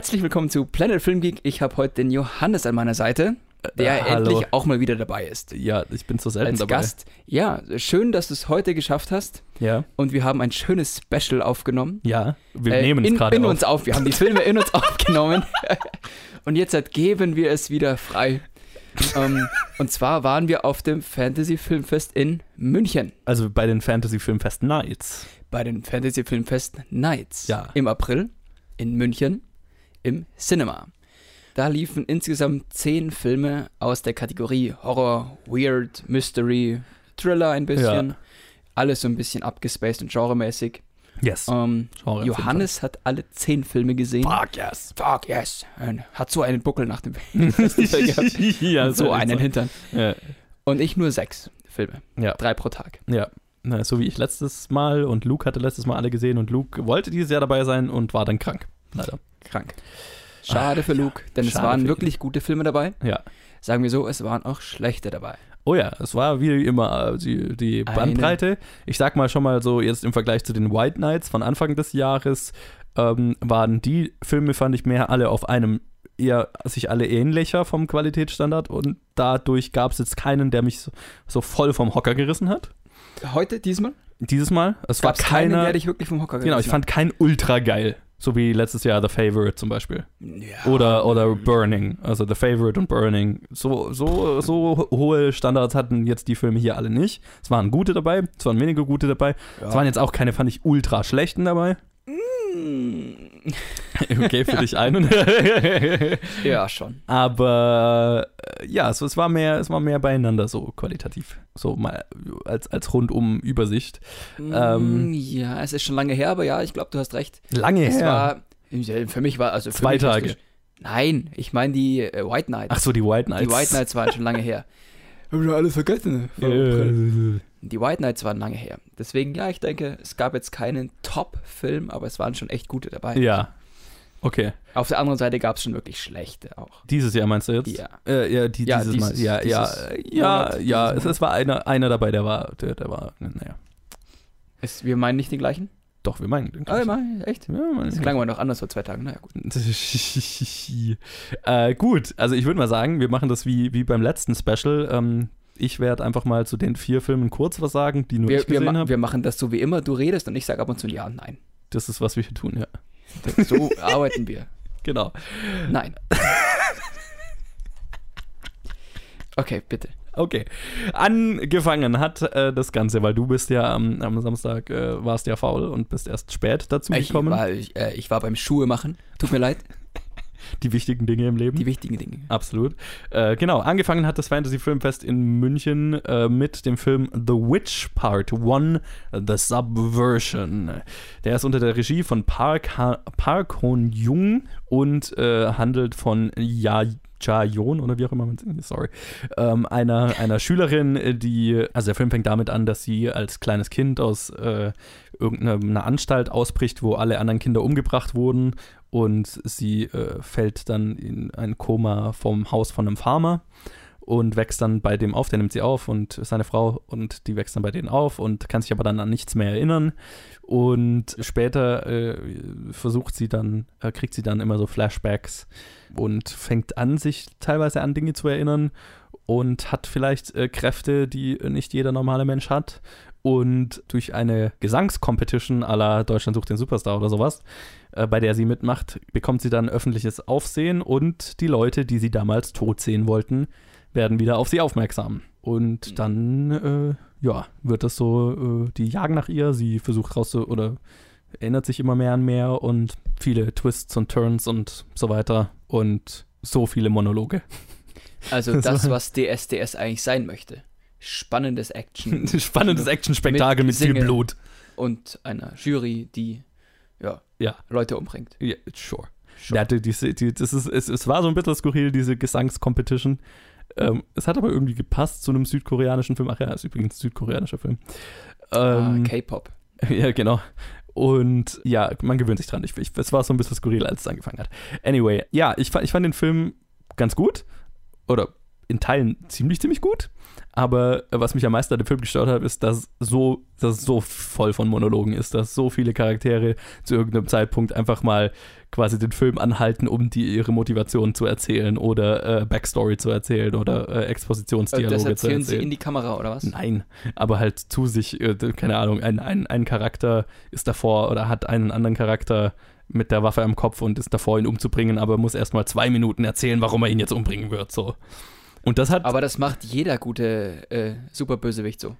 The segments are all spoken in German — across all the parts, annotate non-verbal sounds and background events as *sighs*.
Herzlich willkommen zu Planet Film Geek. Ich habe heute den Johannes an meiner Seite, der hallo. endlich auch mal wieder dabei ist. Ja, ich bin so selten Als dabei. Gast. Ja, schön, dass du es heute geschafft hast. Ja, Und wir haben ein schönes Special aufgenommen. ja. Wir Äh, nehmen es gerade in auf. uns auf. Wir haben die Filme in uns *laughs* aufgenommen. Und jetzt halt geben wir es wieder frei. ähm, und zwar waren wir auf dem Fantasy Filmfest in München. Also bei den Fantasy Filmfest Nights. Bei den Fantasy Filmfest Nights. Ja. Im April in München im Cinema. Da liefen insgesamt zehn Filme aus der Kategorie Horror, Weird, Mystery, Thriller ein bisschen. Ja. Alles so ein bisschen abgespaced und genremäßig. Yes. Ähm, Genre Johannes hat alle zehn Filme gesehen. Fuck yes. Fuck yes. Und hat so einen Buckel nach dem *laughs* Festival gehabt. ja, so einen Hintern. Ja. Und ich nur sechs Filme. Ja. Drei pro Tag. ja. Na, so wie ich letztes Mal und Luke hatte letztes Mal alle gesehen und Luke wollte dieses Jahr dabei sein und war dann krank. Leider. Krank. Schade Ach, für ja. Luke, denn es Schade waren für ihn. wirklich gute Filme dabei. Ja. Sagen wir so, es waren auch schlechte dabei. Oh ja, es war wie immer äh, die, die Bandbreite. Ich sag mal schon mal so, jetzt im Vergleich zu den White Knights von Anfang des Jahres, ähm, waren die Filme, fand ich mehr alle auf einem eher sich alle ähnlicher vom Qualitätsstandard und dadurch gab es jetzt keinen, der mich so, so voll vom Hocker gerissen hat. Heute, diesmal, Dieses Mal. Es war gab es keinen, keiner. der dich wirklich vom Hocker genau, ich gerissen fand keinen ultra geil. So wie letztes Jahr The Favorite zum Beispiel. Ja. Oder, oder Burning. Also The Favorite und Burning. So, so, so hohe Standards hatten jetzt die Filme hier alle nicht. Es waren gute dabei, es waren weniger gute dabei. Es waren jetzt auch keine, fand ich, ultra schlechten dabei. Hm. *laughs* Okay, für dich einen. *laughs* Ja, schon. Aber äh, ja, es, es, war mehr, es war mehr beieinander so qualitativ. So mal als, als rundum Übersicht. Ähm, Mm, ja, es ist schon lange her, aber ja, ich glaube, du hast recht. Lange Es her. war, für mich war, also für Zwei Tage. Nein, ich meine die äh, White Knights. Ach so, die White Knights. Die White Knights waren schon lange her. *laughs* Hab ich alles vergessen. Äh, Die White Knights waren lange her. Deswegen, ja, ich denke, es gab jetzt keinen Top-Film, aber es waren schon echt gute dabei. ja. Okay. Auf der anderen Seite gab es schon wirklich schlechte auch. Dieses Jahr meinst du jetzt? Ja. Äh, ja, die, Ja, dieses, dieses- Mal. Ja, ja, dieses ja, Monat, ja. dieses Es, es war einer, einer dabei, der war, der, der war, naja. Es, wir meinen nicht den gleichen? Doch, wir meinen Ah, wir meinen, echt? Ja, wir meinen Das klang aber noch anders vor zwei Tagen. Naja, gut. *laughs* äh, gut, also ich würde mal sagen, wir machen das wie, wie beim letzten Special. Ähm, ich werde einfach mal zu den vier Filmen kurz was sagen, die nur Wir, ich gesehen habe. wir machen das so wie immer. Du redest und ich sage ab und zu ja und nein. Das ist, was wir hier tun, ja. So arbeiten wir. *laughs* Genau. Nein. *laughs* Okay, bitte. Okay. Angefangen hat äh, das Ganze, weil du bist ja am, am Samstag, äh, warst ja faul und bist erst spät dazu Ich gekommen. war, ich, äh, ich war beim Schuhe machen. Tut mir leid. *laughs* Die wichtigen Dinge im Leben. Die wichtigen Dinge. Absolut. Äh, genau, angefangen hat das Fantasy Filmfest in München äh, mit dem Film The Witch Part 1, The Subversion. Der ist unter der Regie von Park, ha Park Hoon Jung und äh, handelt von Ja Cha-Yeon oder wie auch immer man sorry, ähm, einer, einer Schülerin, äh, die, also der Film fängt damit an, dass sie als kleines Kind aus äh, irgendeiner Anstalt ausbricht, wo alle anderen Kinder umgebracht wurden und sie äh, fällt dann in ein Koma vom Haus von einem Farmer und wächst dann bei dem auf, der nimmt sie auf und seine Frau und die wächst dann bei denen auf und kann sich aber dann an nichts mehr erinnern. Und später äh, versucht sie dann, äh, kriegt sie dann immer so Flashbacks und fängt an, sich teilweise an Dinge zu erinnern und hat vielleicht äh, Kräfte, die nicht jeder normale Mensch hat. Und durch eine Gesangscompetition la Deutschland sucht den Superstar oder sowas, äh, bei der sie mitmacht, bekommt sie dann öffentliches Aufsehen und die Leute, die sie damals tot sehen wollten, werden wieder auf sie aufmerksam. Und dann, äh, ja, wird das so, äh, die jagen nach ihr, sie versucht raus zu, oder erinnert sich immer mehr an mehr und viele Twists und Turns und so weiter und so viele Monologe. Also Das *laughs* was DSDS eigentlich sein möchte. Spannendes Action *laughs* Spannendes Actionspektakel mit, viel Singe Blut. und einer Jury, die ja, Ja. Leute umbringt. Ja, sure. Schon. Ja, die, die, die, das ist, es, es war so ein bisschen skurril, diese Gesangscompetition. Ähm, es hat aber irgendwie gepasst zu einem südkoreanischen Film. Ach ja, ist übrigens ein südkoreanischer Film. ah, Ähm, K-Pop. *laughs* Ja, genau. Und ja, man gewöhnt sich dran. Ich, ich, es war so ein bisschen skurril, als es angefangen hat. Anyway, ja, ich, ich fand den Film ganz gut. Oder in Teilen ziemlich, ziemlich gut. Aber was mich am meisten an dem Film gestört hat, ist, dass so, dass es so voll von Monologen ist, dass so viele Charaktere zu irgendeinem Zeitpunkt einfach mal quasi den Film anhalten, um die ihre Motivation zu erzählen oder äh, Backstory zu erzählen oder äh, Expositionsdialoge das zu erzählen erzählen. sie in die Kamera, oder was? Nein, aber halt zu sich, äh, keine Ahnung, ein, ein, ein Charakter ist davor oder hat einen anderen Charakter mit der Waffe am Kopf und ist davor, ihn umzubringen, aber muss erstmal zwei Minuten erzählen, warum er ihn jetzt umbringen wird. So. Und das hat. Aber das macht jeder gute äh, Superbösewicht so.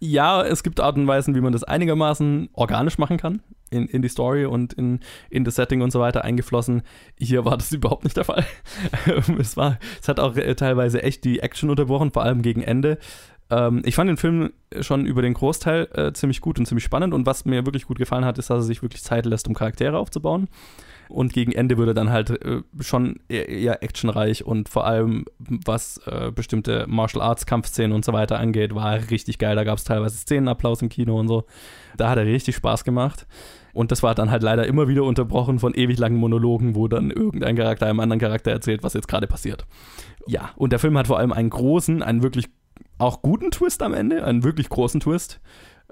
ja, es gibt Arten und Weisen, wie man das einigermaßen organisch machen kann, in, in die Story und in, in das Setting und so weiter eingeflossen. Hier war das *laughs* überhaupt nicht der Fall. *laughs* es, war, es hat auch äh, teilweise echt die Action unterbrochen, vor allem gegen Ende. Ähm, ich fand den Film schon über den Großteil äh, ziemlich gut und ziemlich spannend und was mir wirklich gut gefallen hat, ist, dass er sich wirklich Zeit lässt, um Charaktere aufzubauen. Und gegen Ende wurde dann halt äh, schon eher, eher actionreich und vor allem, was äh, bestimmte Martial Arts Kampfszenen und so weiter angeht, war er richtig geil. Da gab es teilweise Szenenapplaus im Kino und so. Da hat er richtig Spaß gemacht. Und das war dann halt leider immer wieder unterbrochen von ewig langen Monologen, wo dann irgendein Charakter einem anderen Charakter erzählt, was jetzt gerade passiert. Ja, und der Film hat vor allem einen großen, einen wirklich auch guten Twist am Ende, einen wirklich großen Twist,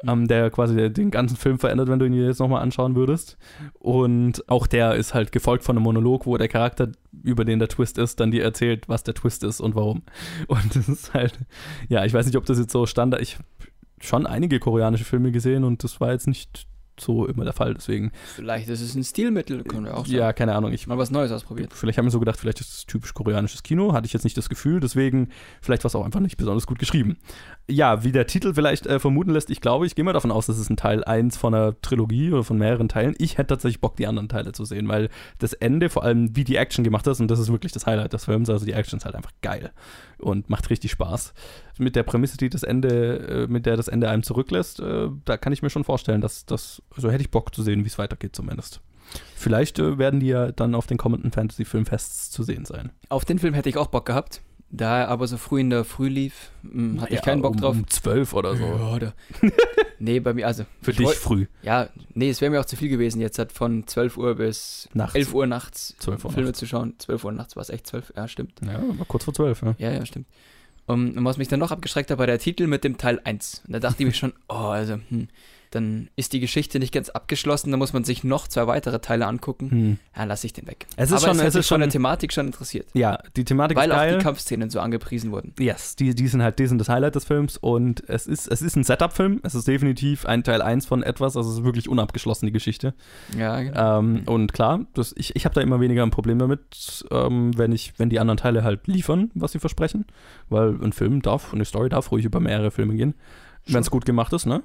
ähm, der quasi den ganzen Film verändert, wenn du ihn jetzt nochmal anschauen würdest. Und auch der ist halt gefolgt von einem Monolog, wo der Charakter, über den der Twist ist, dann dir erzählt, was der Twist ist und warum. *laughs* Und das ist halt, ja, ich weiß nicht, ob das jetzt so Standard, ich schon einige koreanische Filme gesehen und das war jetzt nicht so immer der Fall, deswegen, Vielleicht ist es ein Stilmittel, können wir auch sagen. ja, keine Ahnung, ich Mal was Neues ausprobiert. Vielleicht haben wir so gedacht, vielleicht ist es typisch koreanisches Kino. Hatte ich jetzt nicht das Gefühl, deswegen vielleicht war es auch einfach nicht besonders gut geschrieben. Ja, wie der Titel vielleicht äh, vermuten lässt, ich glaube, ich gehe mal davon aus, dass es ein Teil 1 von einer Trilogie oder von mehreren Teilen. Ich hätte tatsächlich Bock, die anderen Teile zu sehen, weil das Ende, vor allem wie die Action gemacht ist, und das ist wirklich das Highlight des Films, also die Action ist halt einfach geil und macht richtig Spaß. Mit der Prämisse, die das Ende, äh, mit der das Ende einem zurücklässt, äh, da kann ich mir schon vorstellen, dass das, so hätte ich Bock zu sehen, wie es weitergeht zumindest. Vielleicht äh, werden die ja dann auf den kommenden Fantasy-Filmfests zu sehen sein. Auf den Film hätte ich auch Bock gehabt. Da er aber so früh in der Früh lief, mh, hatte ich Ja, keinen Bock um, drauf. Um 12 oder so. Ja, oder? *laughs* nee, bei mir, also. Für ich dich früh. Ja, nee, es wäre mir auch zu viel gewesen, jetzt hat von 12 Uhr bis Nachts. 11 Uhr nachts 12 Uhr Filme nachts. zu schauen. 12 Uhr nachts war es echt 12, ja, stimmt. Ja, war kurz vor 12, ja. Ja, ja, stimmt. Um, und was mich dann noch abgeschreckt hat, war der Titel mit dem Teil 1. Und da dachte ich mir schon, oh, also, hm, dann ist die Geschichte nicht ganz abgeschlossen, da muss man sich noch zwei weitere Teile angucken. Hm. Ja, lass ich den weg. Es ist Aber schon- es hat es ist von der schon- Thematik schon interessiert. Ja, die Thematik Weil ist auch geil. die Kampfszenen so angepriesen wurden. Yes, die, die sind halt, die sind das Highlight des Films und es ist, es ist ein Setup-Film. Es ist definitiv ein Teil 1 von etwas, also es ist wirklich unabgeschlossen, die Geschichte. Ja, genau. Ähm, und klar, das, ich, ich habe da immer weniger ein Problem damit, ähm, wenn, ich, wenn die anderen Teile halt liefern, was sie versprechen. Weil ein Film darf, eine Story darf ruhig über mehrere Filme gehen, wenn es gut gemacht ist, ne?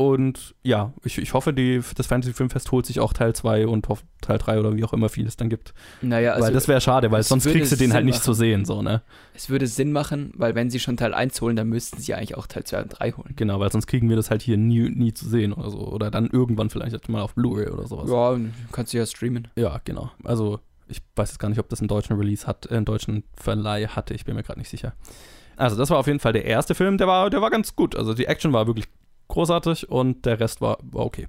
Und ja, ich, ich hoffe, die, das Fantasy Filmfest holt sich auch Teil 2 und hoff, Teil 3 oder wie auch immer viel es dann gibt. Naja, also weil das wäre schade, weil sonst kriegst du den halt Sinn nicht zu sehen, so, ne? es würde Sinn machen, weil wenn sie schon Teil 1 holen, dann müssten sie eigentlich auch Teil 2 und 3 holen. Genau, weil sonst kriegen wir das halt hier nie, nie zu sehen oder so. Oder dann irgendwann vielleicht mal auf Blu-ray oder sowas. Ja, kannst du ja streamen. Ja, genau. Also ich weiß jetzt gar nicht, ob das einen deutschen Release hat, äh, einen deutschen Verleih hatte. Ich bin mir gerade nicht sicher. Also das war auf jeden Fall der erste Film. Der war, der war ganz gut. Also die Action war wirklich großartig und der Rest war, war okay.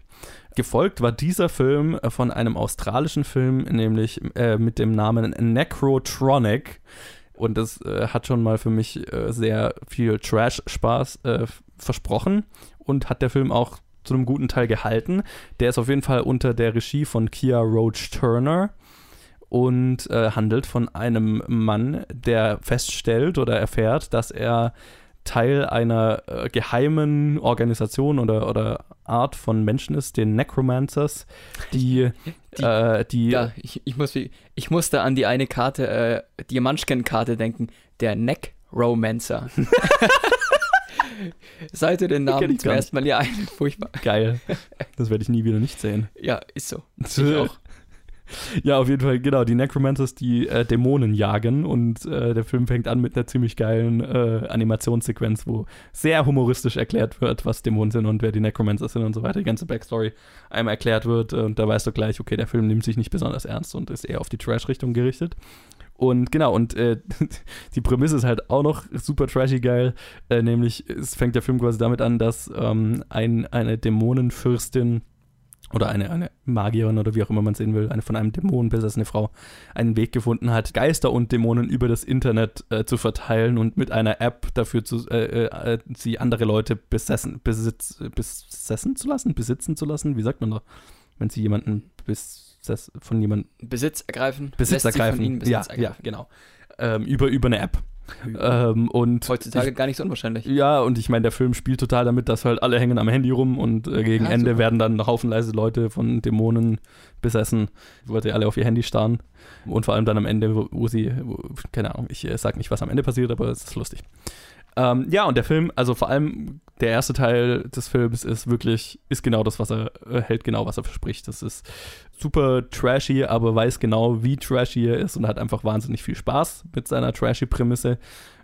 Gefolgt war dieser Film äh, von einem australischen Film, nämlich äh, mit dem Namen Necrotronic. Und das äh, hat schon mal für mich äh, sehr viel Trash-Spaß äh, versprochen und hat der Film auch zu einem guten Teil gehalten. Der ist auf jeden Fall unter der Regie von Kia Roach Turner und äh, handelt von einem Mann, der feststellt oder erfährt, dass er Teil einer äh, geheimen Organisation oder, oder Art von Menschen ist, den Necromancers, die, Die- äh, die Ja, ich, ich, muss, ich musste an die eine Karte, äh, die Munchkin-Karte denken, der Neck Romancer. *laughs* Seit du den Namen zum ersten Mal ja ein, *laughs* furchtbar. geil. Das werde ich nie wieder nicht sehen. Ja, ist so. *laughs* Ich auch. *laughs* Ja, auf jeden Fall, genau. Die Necromancers, die äh, Dämonen jagen und äh, der Film fängt an mit einer ziemlich geilen äh, Animationssequenz, wo sehr humoristisch erklärt wird, was Dämonen sind und wer die Necromancers sind und so weiter. Die ganze Backstory einmal erklärt wird und da weißt du gleich, okay, der Film nimmt sich nicht besonders ernst und ist eher auf die Trash-Richtung gerichtet. Und genau, und äh, *laughs* die Prämisse ist halt auch noch super trashy geil, äh, nämlich es fängt der Film quasi damit an, dass ähm, ein, eine Dämonenfürstin oder eine, eine Magierin oder wie auch immer man sehen will, eine von einem Dämon besessene Frau, einen Weg gefunden hat, Geister und Dämonen über das Internet äh, zu verteilen und mit einer App dafür zu, äh, äh, sie andere Leute besessen, besitz, besessen zu lassen, besitzen zu lassen, wie sagt man da, wenn sie jemanden besess, von jemandem Besitz ergreifen. Besitz ergreifen. Von ihnen Besitz ja, ergreifen. ja, genau. Ähm, über, über eine App. Ähm, und Heutzutage gar nicht so unwahrscheinlich. ja, und ich meine, der Film spielt total damit, dass halt alle hängen am Handy rum und äh, gegen Ja, Ende super. werden dann haufenweise Leute von Dämonen besessen, weil sie alle auf ihr Handy starren. Und vor allem dann am Ende, wo, wo sie, wo, keine Ahnung, ich äh, sag nicht, was am Ende passiert, aber es ist lustig. Ähm, ja, und der Film, also vor allem der erste Teil des Films ist wirklich, ist genau das, was er äh, hält, genau was er verspricht. Das ist super trashy, aber weiß genau, wie trashy er ist und hat einfach wahnsinnig viel Spaß mit seiner trashy Prämisse.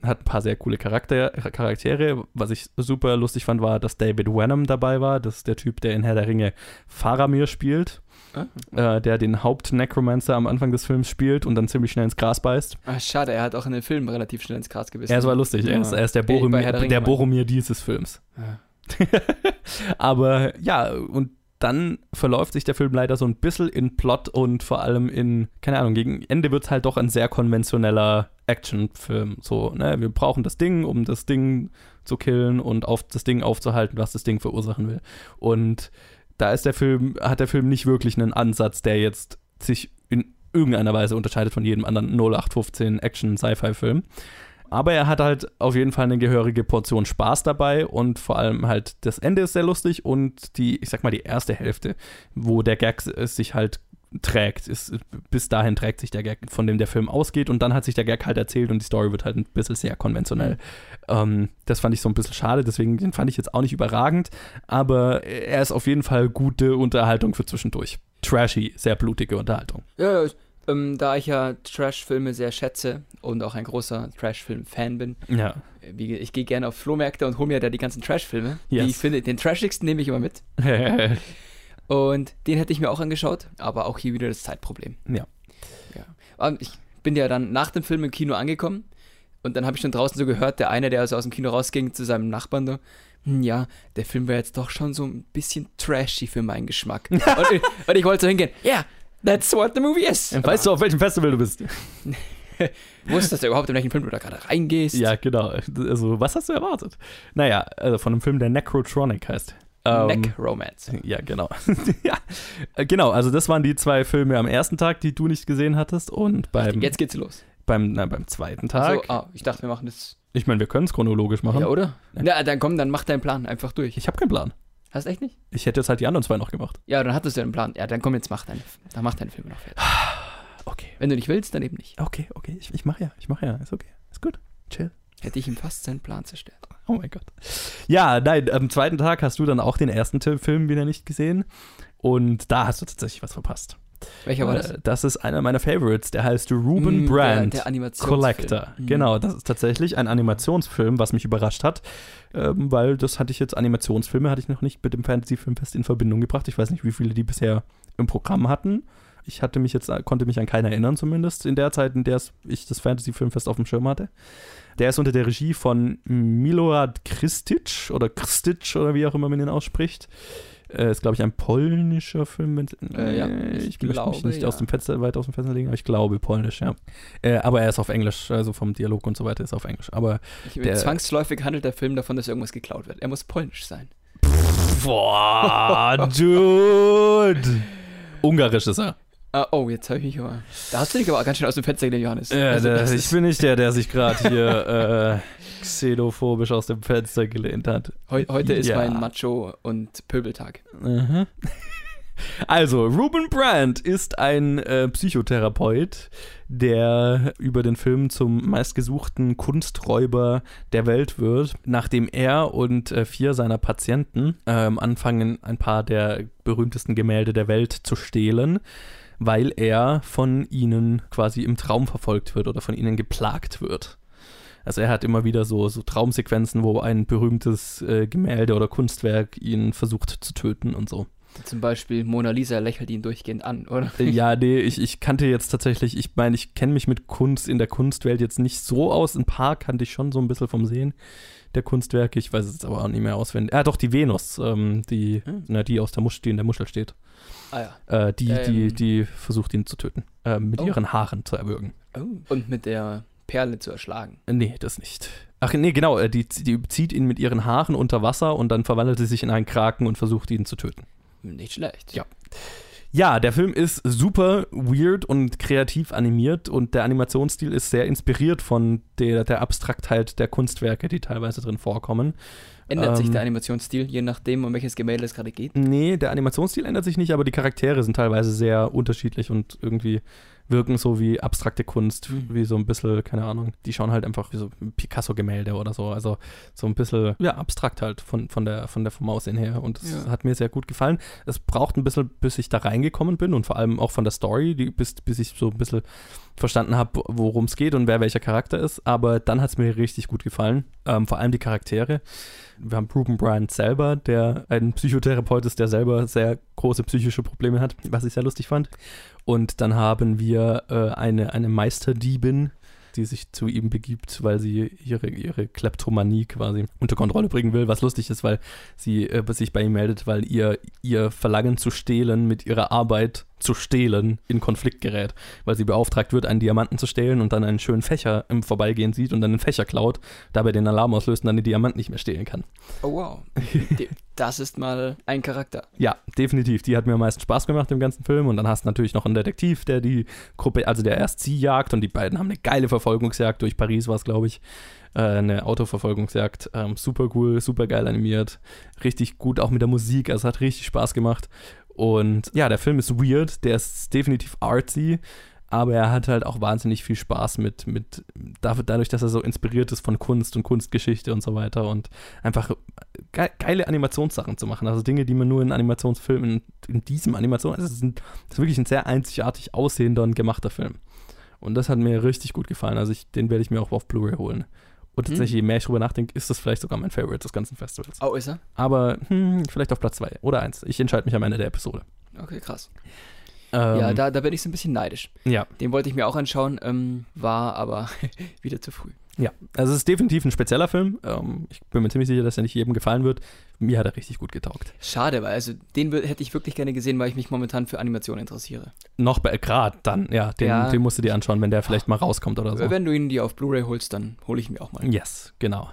Hat ein paar sehr coole Charakter Charaktere. Was ich super lustig fand, war, dass David Wenham dabei war. Das ist der Typ, der in Herr der Ringe Faramir spielt, Ah. äh, der den Haupt-Necromancer am Anfang des Films spielt und dann ziemlich schnell ins Gras beißt. Ah, schade, er hat auch in den Filmen relativ schnell ins Gras gebissen. Er ist aber lustig. Er ist, er ist der, Boromir, der der, Boromir dieses Films. Ja. *laughs* Aber ja, und dann verläuft sich der Film leider so ein bisschen in Plot und vor allem in, keine Ahnung, gegen Ende wird es halt doch ein sehr konventioneller Actionfilm. So, ne, wir brauchen das Ding, um das Ding zu killen und auf das Ding aufzuhalten, was das Ding verursachen will. Und da ist der Film, hat der Film nicht wirklich einen Ansatz, der jetzt sich in irgendeiner Weise unterscheidet von jedem anderen 0815 Action-Sci-Fi-Film. Aber er hat halt auf jeden Fall eine gehörige Portion Spaß dabei und vor allem halt das Ende ist sehr lustig und die, ich sag mal, die erste Hälfte, wo der Gag sich halt trägt, ist, bis dahin trägt sich der Gag, von dem der Film ausgeht und dann hat sich der Gag halt erzählt und die Story wird halt ein bisschen sehr konventionell. Ähm, das fand ich so ein bisschen schade, deswegen den fand ich jetzt auch nicht überragend, aber er ist auf jeden Fall gute Unterhaltung für zwischendurch. Trashy, sehr blutige Unterhaltung. Ja, ja, ähm, da ich ja Trash-Filme sehr schätze und auch ein großer Trash-Film-Fan bin, Ja. äh, wie, ich gehe gerne auf Flohmärkte und hole mir da die ganzen Trash-Filme. Die Yes. ich finde, den trashigsten nehme ich immer mit. *laughs* Und den hätte ich mir auch angeschaut, aber auch hier wieder das Zeitproblem. Ja. ja. Und ich bin ja dann nach dem Film im Kino angekommen und dann habe ich schon draußen so gehört, der eine, der also aus dem Kino rausging, zu seinem Nachbarn so, "Hm, ja, der Film wäre jetzt doch schon so ein bisschen trashy für meinen Geschmack. *laughs* und, ich- und ich wollte so hingehen, ja, yeah, that's what the movie is. weißt du, auf welchem Festival du bist? *laughs* Wusstest du überhaupt, in welchen Film du da gerade reingehst? Ja, genau. Also, was hast du erwartet? Naja, also von einem Film, der Necrotronic heißt. Ähm, Neck Romance. Ja, genau. *laughs* ja, äh, genau. Also das waren die zwei Filme am ersten Tag, die du nicht gesehen hattest und beim Jetzt geht's los. beim na, beim zweiten Tag. so, ah, ich dachte, wir machen das. Ich meine, wir können es chronologisch machen. Ja, oder? Ja. Ja, dann komm, dann mach deinen Plan einfach durch. Ich habe keinen Plan. Hast echt nicht? Ich hätte jetzt halt die anderen zwei noch gemacht. Ja, dann hattest du einen Plan. Ja, dann komm, jetzt mach deinen, dann mach deinen Film noch fertig. *sighs* Okay. Wenn du nicht willst, dann eben nicht. Okay, okay. Ich, ich mache ja. Ich mache ja. Ist okay. Ist gut. Chill. Hätte ich ihm fast seinen Plan zerstört. Oh mein Gott. Ja, nein, am zweiten Tag hast du dann auch den ersten Film wieder nicht gesehen. Und da hast du tatsächlich was verpasst. Welcher war das? Äh, Das ist einer meiner Favorites. Der heißt Ruben Mm, Brand. Der, der Animationsfilm. Collector. Mhm. Genau, das ist tatsächlich ein Animationsfilm, was mich überrascht hat, ähm, weil das hatte ich jetzt, Animationsfilme hatte ich noch nicht mit dem Fantasy-Filmfest in Verbindung gebracht. Ich weiß nicht, wie viele die bisher im Programm hatten. Ich hatte mich jetzt, konnte mich an keinen erinnern, zumindest in der Zeit, in der ich das Fantasy-Filmfest auf dem Schirm hatte. Der ist unter der Regie von Milorad Kristic oder Kristic oder wie auch immer man ihn ausspricht. Äh, ist, glaube ich, ein polnischer Film. Wenn, Äh, ja, ich, ich ich möchte mich glaube, nicht ja. aus dem Fenster, weit aus dem Fenster legen, aber ich glaube polnisch, ja. Äh, aber er ist auf Englisch, also vom Dialog und so weiter ist er auf Englisch. Aber der- zwangsläufig handelt der Film davon, dass irgendwas geklaut wird. Er muss polnisch sein. boah, *laughs* Dude! Ungarisch ist er. Ah, oh, jetzt habe ich mich aber. Da hast du dich aber ganz schön aus dem Fenster gelehnt, Johannes. Ja, Also, das ich ist- bin nicht der, der sich gerade hier äh, xenophobisch aus dem Fenster gelehnt hat. heu, heute ist Ja. mein Macho- und Pöbeltag. Mhm. Also, Ruben Brandt ist ein äh, Psychotherapeut, der über den Film zum meistgesuchten Kunsträuber der Welt wird, nachdem er und äh, vier seiner Patienten ähm, anfangen, ein paar der berühmtesten Gemälde der Welt zu stehlen, weil er von ihnen quasi im Traum verfolgt wird oder von ihnen geplagt wird. Also er hat immer wieder so, so Traumsequenzen, wo ein berühmtes äh, Gemälde oder Kunstwerk ihn versucht zu töten und so. Zum Beispiel Mona Lisa lächelt ihn durchgehend an, oder? Äh, Ja, nee, ich, ich kannte jetzt tatsächlich, ich meine, ich kenne mich mit Kunst in der Kunstwelt jetzt nicht so aus. Ein paar kannte ich schon so ein bisschen vom Sehen der Kunstwerke. Ich weiß es jetzt aber auch nicht mehr auswendig. Ah, doch, die Venus, ähm, die, Hm. na, die aus der Muschel, die in der Muschel steht. Ah ja. Äh, die, Ähm. die, die versucht ihn zu töten. Äh, mit Oh. ihren Haaren zu erwürgen. Oh. Und mit der Perle zu erschlagen. Äh, Nee, das nicht. Ach nee, genau, äh, die, die zieht ihn mit ihren Haaren unter Wasser und dann verwandelt sie sich in einen Kraken und versucht ihn zu töten. Nicht schlecht. Ja. Ja, der Film ist super weird und kreativ animiert und der Animationsstil ist sehr inspiriert von der, der Abstraktheit der Kunstwerke, die teilweise drin vorkommen. Ändert sich Ähm. der Animationsstil, je nachdem, um welches Gemälde es gerade geht? Nee, der Animationsstil ändert sich nicht, aber die Charaktere sind teilweise sehr unterschiedlich und irgendwie wirken so wie abstrakte Kunst, Mhm. wie so ein bisschen, keine Ahnung, die schauen halt einfach wie so Picasso-Gemälde oder so, also so ein bisschen, ja, abstrakt halt von, von, der, von der vom Aussehen her und das Ja. hat mir sehr gut gefallen. Es braucht ein bisschen, bis ich da reingekommen bin und vor allem auch von der Story, die, bis, bis ich so ein bisschen verstanden habe, worum es geht und wer welcher Charakter ist, aber dann hat es mir richtig gut gefallen, ähm, vor allem die Charaktere. Wir haben Ruben Bryant selber, der ein Psychotherapeut ist, der selber sehr große psychische Probleme hat, was ich sehr lustig fand. Und dann haben wir äh, eine, eine Meisterdiebin, die sich zu ihm begibt, weil sie ihre, ihre Kleptomanie quasi unter Kontrolle bringen will, was lustig ist, weil sie äh, sich bei ihm meldet, weil ihr ihr Verlangen zu stehlen mit ihrer Arbeit zu stehlen in Konflikt gerät, weil sie beauftragt wird, einen Diamanten zu stehlen und dann einen schönen Fächer im Vorbeigehen sieht und dann den Fächer klaut, dabei den Alarm auslöst und dann den Diamant nicht mehr stehlen kann. Oh wow. *laughs* Das ist mal ein Charakter. Ja, definitiv. Die hat mir am meisten Spaß gemacht im ganzen Film. Und dann hast du natürlich noch einen Detektiv, der die Gruppe, also der erst sie jagt und die beiden haben eine geile Verfolgungsjagd durch Paris, war es, glaube ich. Äh, eine Autoverfolgungsjagd. Ähm, super cool, super geil animiert. Richtig gut, auch mit der Musik. Also hat richtig Spaß gemacht. Und ja, der Film ist weird, der ist definitiv artsy. Aber er hat halt auch wahnsinnig viel Spaß mit, mit dadurch, dass er so inspiriert ist von Kunst und Kunstgeschichte und so weiter und einfach ge geile Animationssachen zu machen. Also Dinge, die man nur in Animationsfilmen, in diesem Animation, also es ist, ein, es ist wirklich ein sehr einzigartig aussehender und gemachter Film. Und das hat mir richtig gut gefallen. Also ich, den werde ich mir auch auf Blu-ray holen. Und Hm. tatsächlich, je mehr ich drüber nachdenke, ist das vielleicht sogar mein Favorite des ganzen Festivals. Oh, ist er? Aber hm, vielleicht auf Platz 2 oder 1. Ich entscheide mich am Ende der Episode. Okay, krass. Ähm, ja, da, da bin ich so ein bisschen neidisch. ja, Den wollte ich mir auch anschauen, ähm, war aber *laughs* wieder zu früh. Ja, also es ist definitiv ein spezieller Film. Ähm, ich bin mir ziemlich sicher, dass er nicht jedem gefallen wird. Mir hat er richtig gut getaugt. Schade, weil also den hätte ich wirklich gerne gesehen, weil ich mich momentan für Animation interessiere. Noch bei gerade dann, ja den, Ja. den musst du dir anschauen, wenn der vielleicht mal rauskommt oder so. Wenn du ihn dir auf Blu-ray holst, dann hole ich ihn mir auch mal. Yes, genau.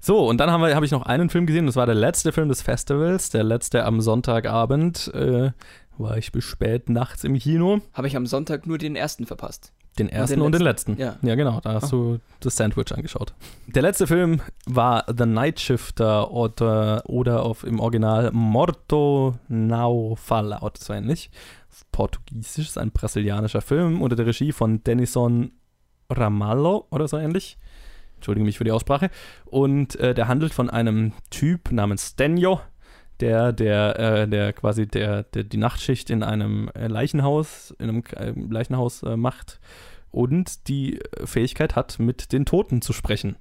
So, und dann habe hab ich noch einen Film gesehen, das war der letzte Film des Festivals, der letzte am Sonntagabend. Äh, war ich bis spät nachts im Kino. Habe ich am Sonntag nur den ersten verpasst. Den ersten und den, letzten. Ja. Ja, genau, da hast Oh. du das Sandwich angeschaut. Der letzte Film war The Night Shifter oder, oder auf im Original Morto Nao Fallout, so ähnlich. Portugiesisch ist ein brasilianischer Film unter der Regie von Denison Ramalho oder so ähnlich. Entschuldige mich für die Aussprache. Und äh, der handelt von einem Typ namens Stenio, der, der, äh, der quasi der, der die Nachtschicht in einem äh, Leichenhaus, in einem äh, Leichenhaus äh, macht und die äh, Fähigkeit hat, mit den Toten zu sprechen,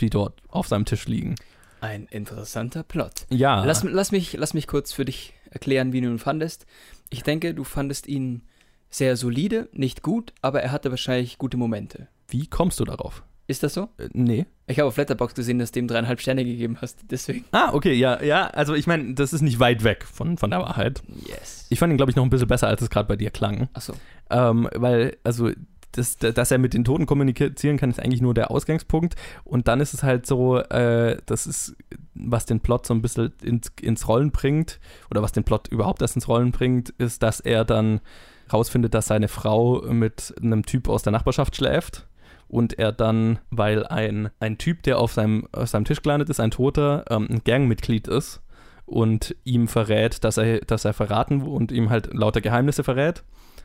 die dort auf seinem Tisch liegen. Ein interessanter Plot. Ja. Lass, lass, mich, lass mich kurz für dich erklären, wie du ihn fandest. Ich denke, du fandest ihn sehr solide, nicht gut, aber er hatte wahrscheinlich gute Momente. Wie kommst du darauf? Ist das so? Äh, nee. Ich habe auf Letterboxd gesehen, dass du dem dreieinhalb Sterne gegeben hast, deswegen. Ah, okay, ja, ja. Also ich meine, das ist nicht weit weg von, von der Wahrheit. Yes. Ich fand ihn, glaube ich, noch ein bisschen besser, als es gerade bei dir klang. Achso. Ähm, weil, also, das, dass er mit den Toten kommunizieren kann, ist eigentlich nur der Ausgangspunkt. Und dann ist es halt so, äh, das ist, was den Plot so ein bisschen ins, ins Rollen bringt, oder was den Plot überhaupt erst ins Rollen bringt, ist, dass er dann rausfindet, dass seine Frau mit einem Typ aus der Nachbarschaft schläft. Und er dann, weil ein, ein Typ, der auf seinem, auf seinem Tisch gelandet ist, ein Toter, ähm, ein Gangmitglied ist und ihm verrät, dass er, dass er verraten und ihm halt lauter Geheimnisse verrät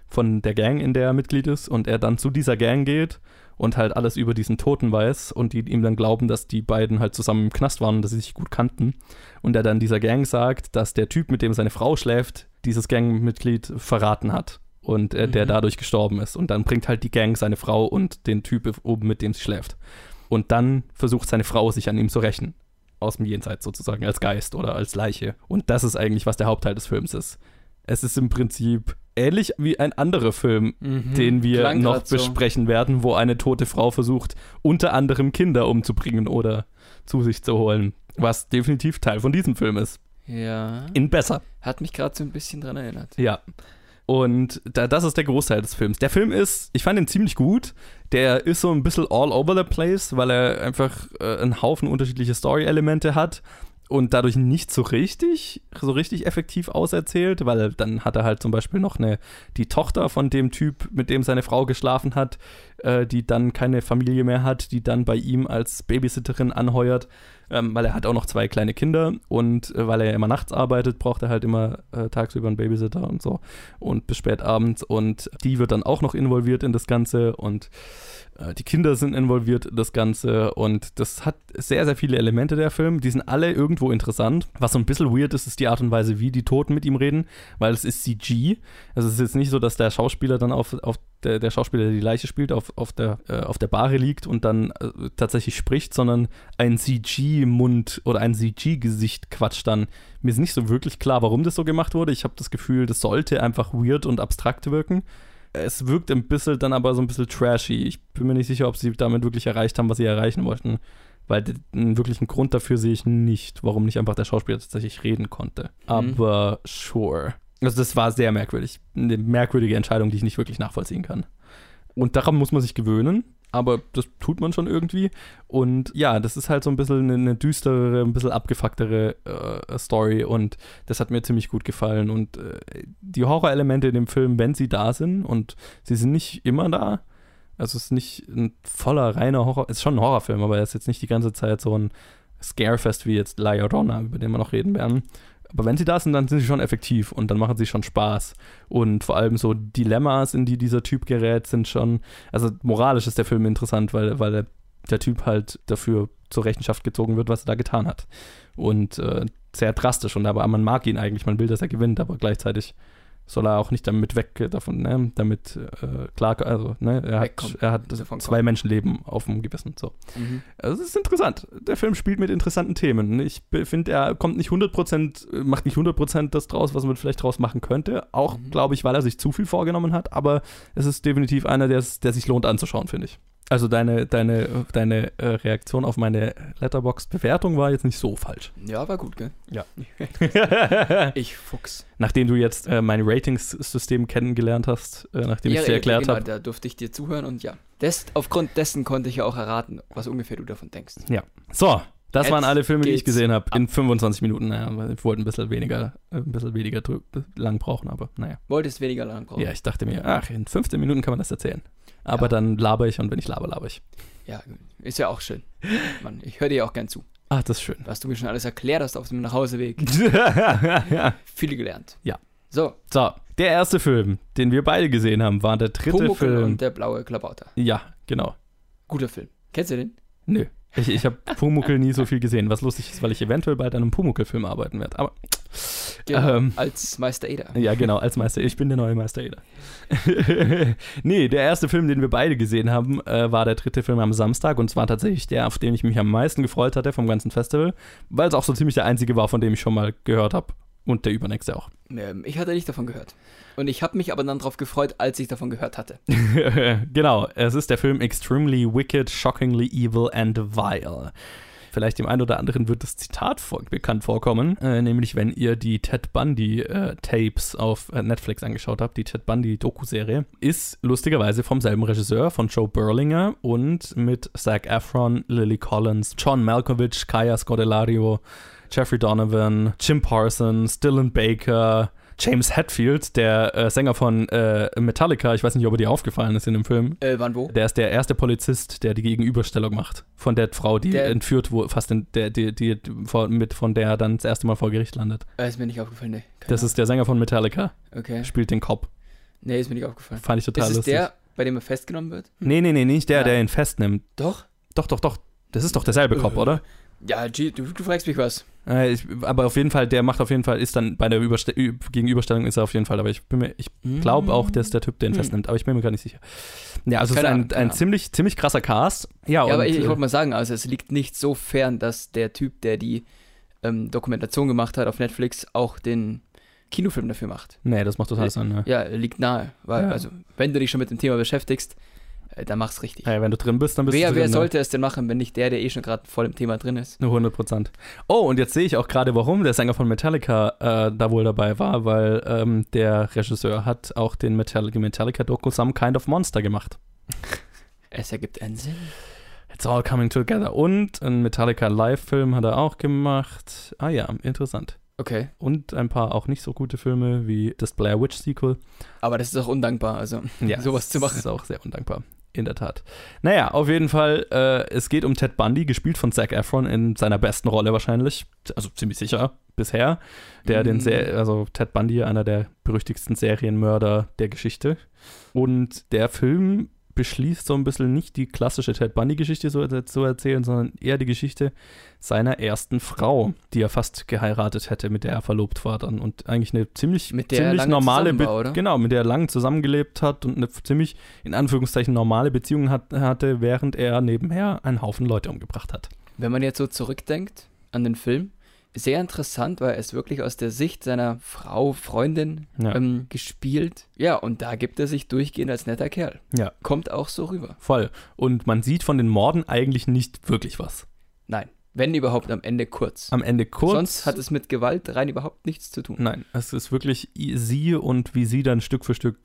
von der Gang, in der er Mitglied ist, und er dann zu dieser Gang geht und halt alles über diesen Toten weiß und die ihm dann glauben, dass die beiden halt zusammen im Knast waren und dass sie sich gut kannten. Und er dann dieser Gang sagt, dass der Typ, mit dem seine Frau schläft, dieses Gangmitglied verraten hat und äh, der Mhm. dadurch gestorben ist. Und dann bringt halt die Gang seine Frau und den Typ oben, mit dem sie schläft. Und dann versucht seine Frau sich an ihm zu rächen. Aus dem Jenseits sozusagen, als Geist oder als Leiche. Und das ist eigentlich, was der Hauptteil des Films ist. Es ist im Prinzip ähnlich wie ein anderer Film, Mhm. den wir Klang noch grad so. besprechen werden, wo eine tote Frau versucht, unter anderem Kinder umzubringen oder zu sich zu holen. Was definitiv Teil von diesem Film ist. Ja. In besser. Hat mich gerade so ein bisschen dran erinnert. Ja. Und da, das ist der Großteil des Films. Der Film ist, ich fand ihn ziemlich gut. Der ist so ein bisschen all over the place, weil er einfach äh, einen Haufen unterschiedliche Story-Elemente hat und dadurch nicht so richtig, so richtig effektiv auserzählt, weil dann hat er halt zum Beispiel noch eine, die Tochter von dem Typ, mit dem seine Frau geschlafen hat, äh, die dann keine Familie mehr hat, die dann bei ihm als Babysitterin anheuert, ähm, weil er hat auch noch zwei kleine Kinder und äh, weil er immer nachts arbeitet, braucht er halt immer äh, tagsüber einen Babysitter und so und bis spät abends und die wird dann auch noch involviert in das Ganze und äh, die Kinder sind involviert, das Ganze. Und das hat sehr, sehr viele Elemente der Film. Die sind alle irgendwo interessant. Was so ein bisschen weird ist, ist die Art und Weise, wie die Toten mit ihm reden, weil es ist CG. Also es ist jetzt nicht so, dass der Schauspieler dann auf, auf der, der Schauspieler, der die Leiche spielt, auf, auf, der, äh, auf der Bahre liegt und dann äh, tatsächlich spricht, sondern ein CG-Mund oder ein CG-Gesicht quatscht dann. Mir ist nicht so wirklich klar, warum das so gemacht wurde. Ich habe das Gefühl, das sollte einfach weird und abstrakt wirken es wirkt ein bisschen dann aber so ein bisschen trashy. Ich bin mir nicht sicher, ob sie damit wirklich erreicht haben, was sie erreichen wollten. Weil einen wirklichen Grund dafür sehe ich nicht, warum nicht einfach der Schauspieler tatsächlich reden konnte. Mhm. Aber sure. Also das war sehr merkwürdig. Eine merkwürdige Entscheidung, die ich nicht wirklich nachvollziehen kann. Und daran muss man sich gewöhnen aber das tut man schon irgendwie. Und ja, das ist halt so ein bisschen eine, eine düstere, ein bisschen abgefucktere äh, Story und das hat mir ziemlich gut gefallen. Und äh, die Horrorelemente in dem Film, wenn sie da sind und sie sind nicht immer da, also es ist nicht ein voller reiner Horror, es ist schon ein Horrorfilm, aber er ist jetzt nicht die ganze Zeit so ein Scarefest wie jetzt La Llorona, über den wir noch reden werden. Aber wenn sie da sind, dann sind sie schon effektiv und dann machen sie schon Spaß. Und vor allem so Dilemmas, in die dieser Typ gerät, sind schon, also moralisch ist der Film interessant, weil, weil der, Typ halt dafür zur Rechenschaft gezogen wird, was er da getan hat. Und äh, sehr drastisch und aber man mag ihn eigentlich, man will, dass er gewinnt, aber gleichzeitig soll er auch nicht damit weg äh, davon, ne, damit äh, klar, also ne, er hat, er hat zwei Menschenleben auf dem Gewissen. So. Mhm. Also es ist interessant. Der Film spielt mit interessanten Themen. Ich finde, er kommt nicht 100%, macht nicht 100% das draus, was man vielleicht draus machen könnte. Auch, mhm. glaube ich, weil er sich zu viel vorgenommen hat, aber es ist definitiv einer, der, der sich lohnt anzuschauen, finde ich. Also deine, deine, deine äh, Reaktion auf meine Letterbox-Bewertung war jetzt nicht so falsch. Ja, war gut, gell? Ja. *laughs* ich Fuchs. Nachdem du jetzt äh, mein Ratings-System kennengelernt hast, äh, nachdem ja, ich dir erklärt genau, habe. Da durfte ich dir zuhören und ja. Des, aufgrund dessen konnte ich ja auch erraten, was ungefähr du davon denkst. Ja. So, das jetzt waren alle Filme, die ich gesehen habe. In 25 Minuten. Naja, ich wollte ein bisschen weniger, äh, ein bisschen weniger lang brauchen, aber naja. Wolltest weniger lang brauchen? Ja, ich dachte mir, ach, in 15 Minuten kann man das erzählen. Aber ja. dann laber ich und wenn ich laber, laber ich. Ja, ist ja auch schön. Mann, ich höre dir auch gern zu. Ach, das ist schön. Was du mir schon alles erklärt hast auf dem Nachhauseweg. *laughs* ja. Viel gelernt. Ja. So. So, der erste Film, den wir beide gesehen haben, war der dritte Pumuckl Film. und der blaue Klabauter. Ja, genau. Guter Film. Kennst du den? Nö. Ich, ich habe Pumuckl nie so viel gesehen, was lustig ist, weil ich eventuell bald an einem Pumuckl-Film arbeiten werde. Aber genau, ähm, als Meister Eder. Ja, genau, als Meister. Ich bin der neue Meister Eder. *laughs* nee, der erste Film, den wir beide gesehen haben, äh, war der dritte Film am Samstag und zwar tatsächlich der, auf den ich mich am meisten gefreut hatte vom ganzen Festival, weil es auch so ziemlich der einzige war, von dem ich schon mal gehört habe. Und der übernächste auch. Ähm, ich hatte nicht davon gehört. Und ich habe mich aber dann darauf gefreut, als ich davon gehört hatte. *laughs* genau, es ist der Film Extremely Wicked, Shockingly Evil and Vile. Vielleicht dem einen oder anderen wird das Zitat vor, bekannt vorkommen, äh, nämlich wenn ihr die Ted Bundy äh, Tapes auf äh, Netflix angeschaut habt, die Ted Bundy Doku-Serie, ist lustigerweise vom selben Regisseur, von Joe Berlinger und mit Zach Efron, Lily Collins, John Malkovich, Kaya Scodelario, Jeffrey Donovan, Jim Parsons, Dylan Baker, James Hetfield, der äh, Sänger von äh, Metallica, ich weiß nicht, ob er dir aufgefallen ist in dem Film. Äh, wann wo? Der ist der erste Polizist, der die Gegenüberstellung macht. Von der Frau, die der, entführt wurde, fast in, der, die, die, mit, von der er dann das erste Mal vor Gericht landet. Äh, ist mir nicht aufgefallen, ne. Das ist der Sänger von Metallica. Okay. Spielt den Cop. Nee, ist mir nicht aufgefallen. Fand ich total ist lustig. Ist der, bei dem er festgenommen wird? Nee, nee, nee, nicht der, ja. der ihn festnimmt. Doch? Doch, doch, doch. Das ist doch derselbe Cop, oder? Ja, G, du, du fragst mich was. Äh, ich, aber auf jeden Fall, der macht auf jeden Fall, ist dann bei der Überste Gegenüberstellung ist er auf jeden Fall, aber ich bin mir, ich glaube auch, dass der Typ den mm. festnimmt, aber ich bin mir gar nicht sicher. Ja, also es ist ein, ein ziemlich, ziemlich krasser Cast. Ja, ja aber ich, ich wollte mal sagen, also es liegt nicht so fern, dass der Typ, der die ähm, Dokumentation gemacht hat auf Netflix, auch den Kinofilm dafür macht. Nee, das macht total Sinn. Ne? Ja, liegt nahe, weil, ja. also, wenn du dich schon mit dem Thema beschäftigst, äh, dann mach's richtig. Ja, wenn du drin bist, dann bist wer du drin. wer ne? sollte es denn machen, wenn nicht der, der eh schon gerade voll im Thema drin ist? Nur 100 Prozent. Oh, und jetzt sehe ich auch gerade, warum der Sänger von Metallica äh, da wohl dabei war, weil ähm, der Regisseur hat auch den Metallica- Metallica-Doku Some Kind of Monster gemacht. *laughs* Es ergibt einen Sinn. It's all coming together. Und einen Metallica Live-Film hat er auch gemacht. Ah ja, interessant. Okay. Und ein paar auch nicht so gute Filme wie das Blair Witch Sequel. Aber das ist auch undankbar, also Ja, *laughs* sowas zu machen. ist auch sehr undankbar. In der Tat. Naja, auf jeden Fall, äh, es geht um Ted Bundy, gespielt von Zac Efron in seiner besten Rolle wahrscheinlich. Also ziemlich sicher bisher. Der den Mm. sehr, also Ted Bundy, einer der berüchtigsten Serienmörder der Geschichte. Und der Film beschließt so ein bisschen nicht die klassische Ted Bundy-Geschichte so zu erzählen, sondern eher die Geschichte seiner ersten Frau, die er fast geheiratet hätte, mit der er verlobt war dann und eigentlich eine ziemlich, ziemlich lange normale, zusammen Be- war, oder? genau, mit der er lang zusammengelebt hat und eine ziemlich in Anführungszeichen normale Beziehung hat, hatte, während er nebenher einen Haufen Leute umgebracht hat. Wenn man jetzt so zurückdenkt an den Film, sehr interessant, weil er ist wirklich aus der Sicht seiner Frau, Freundin Ja. ähm, gespielt. Ja, und da gibt er sich durchgehend als netter Kerl. Ja. Kommt auch so rüber. Voll. Und man sieht von den Morden eigentlich nicht wirklich was. Wenn überhaupt am Ende kurz. Am Ende kurz. Sonst hat es mit Gewalt rein überhaupt nichts zu tun. Nein, es ist wirklich sie und wie sie dann Stück für Stück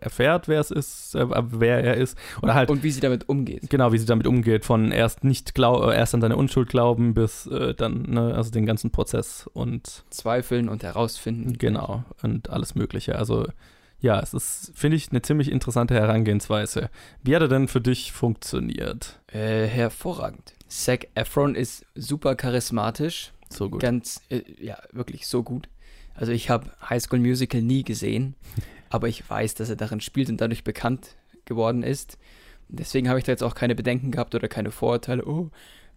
erfährt, wer es ist, äh, wer er ist. Oder halt, Und wie sie damit umgeht. genau, wie sie damit umgeht. Von erst nicht glau äh, erst an seine Unschuld glauben bis äh, dann, ne, also den ganzen Prozess und Zweifeln und herausfinden. genau, und alles Mögliche. Also ja, es ist, finde ich, eine ziemlich interessante Herangehensweise. Wie hat er denn für dich funktioniert? Äh, hervorragend. Zac Efron ist super charismatisch. So gut. Ganz, äh, ja, wirklich so gut. Also ich habe High School Musical nie gesehen, *laughs* aber ich weiß, dass er darin spielt und dadurch bekannt geworden ist. Deswegen habe ich da jetzt auch keine Bedenken gehabt oder keine Vorurteile. Oh,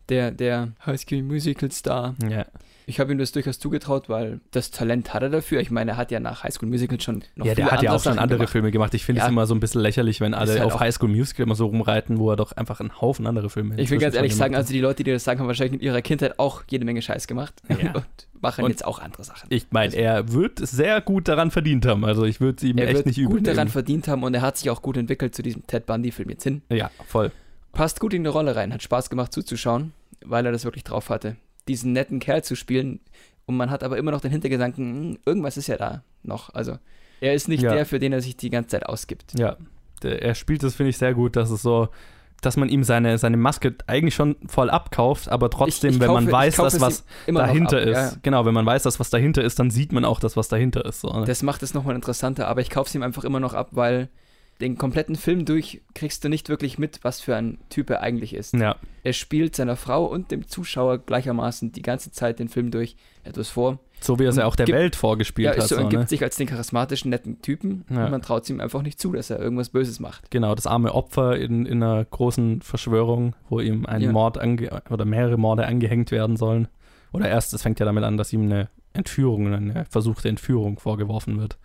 der, der High School Musical Star. Ja. Ich habe ihm das durchaus zugetraut, weil das Talent hat er dafür. Ich meine, er hat ja nach High School Musical schon noch ja, der hat ja auch schon andere gemacht. Filme gemacht. Ich finde Ja. es immer so ein bisschen lächerlich, wenn alle halt auf High School Musical immer so rumreiten, wo er doch einfach einen Haufen andere Filme Ich will ganz ehrlich sagen, also die Leute, die das sagen, haben wahrscheinlich in ihrer Kindheit auch jede Menge Scheiß gemacht Ja. *laughs* und machen Und jetzt auch andere Sachen. Ich meine, er wird sehr gut daran verdient haben. Also ich würde es ihm er echt wird nicht gut übel daran nehmen. verdient haben und er hat sich auch gut entwickelt zu diesem Ted Bundy-Film jetzt hin. Ja, voll. Passt gut in die Rolle rein, hat Spaß gemacht zuzuschauen, weil er das wirklich drauf hatte, diesen netten Kerl zu spielen. Und man hat aber immer noch den Hintergedanken, hm, irgendwas ist ja da noch. Also er ist nicht Ja. der, für den er sich die ganze Zeit ausgibt. Ja, er spielt das, finde ich, sehr gut, dass es so, dass man ihm seine, seine Maske eigentlich schon voll abkauft, aber trotzdem, Ich- ich wenn man kaufe- weiß, ich kaufe dass was dahinter ab, ist, ja. genau, wenn man weiß, dass was dahinter ist, dann sieht man auch das, was dahinter ist. So, ne? Das macht es nochmal interessanter, aber ich kaufe es ihm einfach immer noch ab, weil den kompletten Film durch kriegst du nicht wirklich mit, was für ein Typ er eigentlich ist. ja, Er spielt seiner Frau und dem Zuschauer gleichermaßen die ganze Zeit den Film durch etwas vor. so wie er es ja auch der Gibt- Welt vorgespielt ja, hat. so, So, und gibt ne? sich als den charismatischen, netten Typen Ja. und man traut es ihm einfach nicht zu, dass er irgendwas Böses macht. Genau, das arme Opfer in, in einer großen Verschwörung, wo ihm ein Ja. Mord ange oder mehrere Morde angehängt werden sollen. Oder erst, es fängt ja damit an, dass ihm eine Entführung, eine versuchte Entführung vorgeworfen wird.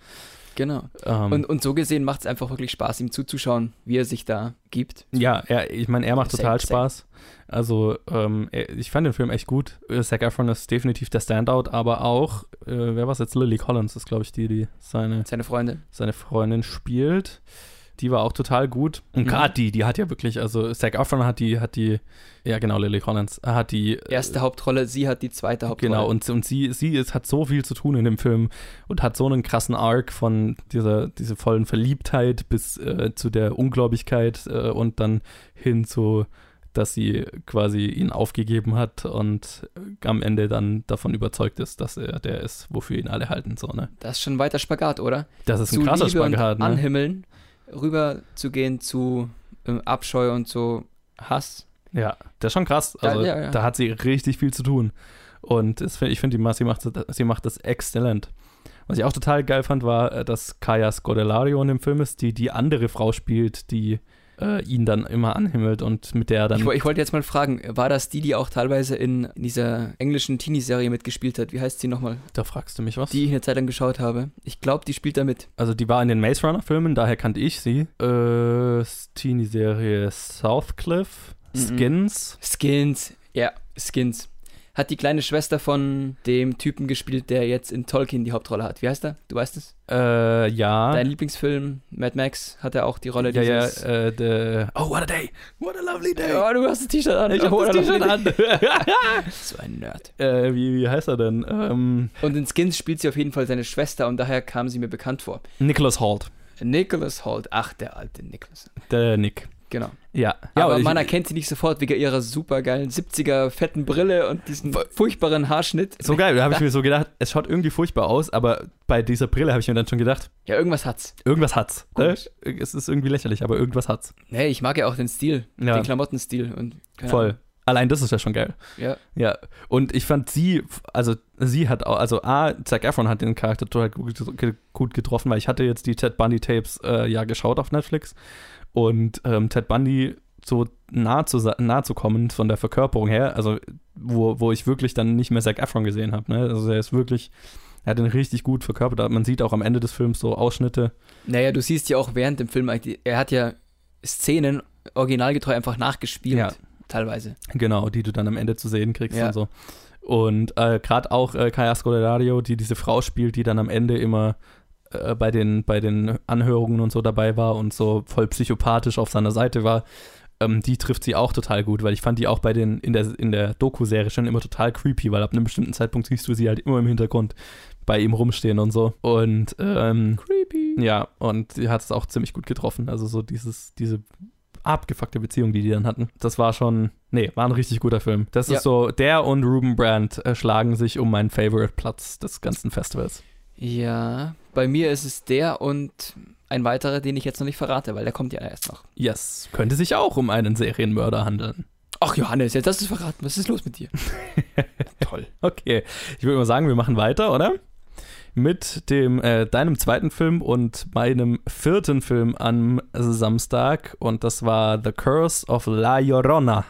Genau. Ähm, Und, und so gesehen macht es einfach wirklich Spaß, ihm zuzuschauen, wie er sich da gibt. ja, er, ich meine, er macht Same, total. Spaß. Also, ähm, ich fand den Film echt gut. Äh, Zac Efron ist definitiv der Standout, aber auch, äh, wer war es jetzt? Lily Collins ist, glaube ich, die, die seine, Seine Freunde. seine Freundin spielt. Die war auch total gut. Und Mhm. gerade die, die hat ja wirklich, also Zac Efron hat die, hat die, ja genau, Lily Collins, hat die Erste Hauptrolle, sie hat die zweite Hauptrolle. Genau, und, und sie, sie ist, hat so viel zu tun in dem Film und hat so einen krassen Arc von dieser, dieser vollen Verliebtheit bis äh, zu der Ungläubigkeit äh, und dann hin zu, dass sie quasi ihn aufgegeben hat und äh, am Ende dann davon überzeugt ist, dass er der ist, wofür ihn alle halten. So, ne? Das ist schon ein weiter Spagat, oder? Das ist ein zu krasser Liebe Spagat. und Ne? Anhimmeln, rüber zu gehen zu ähm, Abscheu und zu Hass. Ja, das ist schon krass. Ja, Also ja, ja. da hat sie richtig viel zu tun. Und es, ich finde, die Ma- sie macht, sie macht das exzellent. Was ich auch total geil fand, war, äh, dass Kaya Scodelario in dem Film ist, die die andere Frau spielt, die äh, ihn dann immer anhimmelt und mit der er dann. Ich, ich wollte jetzt mal fragen, war das die, die auch teilweise in dieser englischen Teenie-Serie mitgespielt hat? Wie heißt sie nochmal? da fragst du mich was? Die ich eine Zeit lang geschaut habe. Ich glaube, die spielt da mit. also die war in den Maze Runner Filmen, daher kannte ich sie. Äh, Teenie-Serie Southcliff, Mhm. Skins. Skins. Ja, Skins. Hat die kleine Schwester von dem Typen gespielt, der jetzt in Tolkien die Hauptrolle hat. Wie heißt er? Du weißt es? Äh, ja. Dein Lieblingsfilm, Mad Max, hat er auch die Rolle ja, ja, dieses... äh, the, oh, what a day. What a lovely day. Oh, du hast das T-Shirt an. ich hab Oh, das T-Shirt an. *laughs* so ein Nerd. äh, wie, wie heißt er denn? Ähm, Und in Skins spielt sie auf jeden Fall seine Schwester und daher kam sie mir bekannt vor. Nicholas Holt. Nicholas Holt. Ach, der alte Nicholas. Der Nick. Genau. Ja. ja Aber man erkennt sie nicht sofort wegen ihrer supergeilen 70er fetten Brille und diesen furchtbaren Haarschnitt. So geil, da habe ich *laughs* mir so gedacht, es schaut irgendwie furchtbar aus, aber bei dieser Brille habe ich mir dann schon gedacht, Ja, irgendwas hat's. irgendwas hat's. Ne? Es ist irgendwie lächerlich, aber irgendwas hat's. Nee, ich mag ja auch den Stil, Ja. den Klamottenstil und Voll. Ahnung. Allein das ist ja schon geil. Ja. Ja. Und ich fand sie, also sie hat auch, also A, Zac Efron hat den Charakter total gut, gut getroffen, weil ich hatte jetzt die Ted Bundy Tapes äh, ja geschaut auf Netflix und ähm, Ted Bundy so nah zu, sa- nah zu kommen von der Verkörperung her, also wo, wo ich wirklich dann nicht mehr Zac Efron gesehen habe. Ne? Also er ist wirklich, er hat ihn richtig gut verkörpert. Man sieht auch am Ende des Films so Ausschnitte. Naja, du siehst ja auch während dem Film, eigentlich- er hat ja Szenen originalgetreu einfach nachgespielt, Ja. teilweise. Genau, die du dann am Ende zu sehen kriegst Ja. und so. Und äh, gerade auch äh, Kaya Scodelario, die diese Frau spielt, die dann am Ende immer äh, bei, den, bei den Anhörungen und so dabei war und so voll psychopathisch auf seiner Seite war, ähm, die trifft sie auch total gut, weil ich fand die auch bei den in der, in der Doku-Serie schon immer total creepy, weil ab einem bestimmten Zeitpunkt siehst du sie halt immer im Hintergrund bei ihm rumstehen und so. Und ähm, Creepy. ja, und sie hat es auch ziemlich gut getroffen. Also so dieses, diese abgefuckte Beziehung, die die dann hatten. Das war schon, nee, war ein richtig guter Film. Das Ja. ist so, der und Ruben Brandt äh, schlagen sich um meinen Favorite-Platz des ganzen Festivals. Ja, bei mir ist es der und ein weiterer, den ich jetzt noch nicht verrate, weil der kommt ja erst noch. Yes, könnte sich auch um einen Serienmörder handeln. Ach Johannes, jetzt hast du es verraten. Was ist los mit dir? *laughs* Toll. Okay, ich würde mal sagen, wir machen weiter, oder? Mit dem, äh, deinem zweiten Film und meinem vierten Film am Samstag und das war The Curse of La Llorona.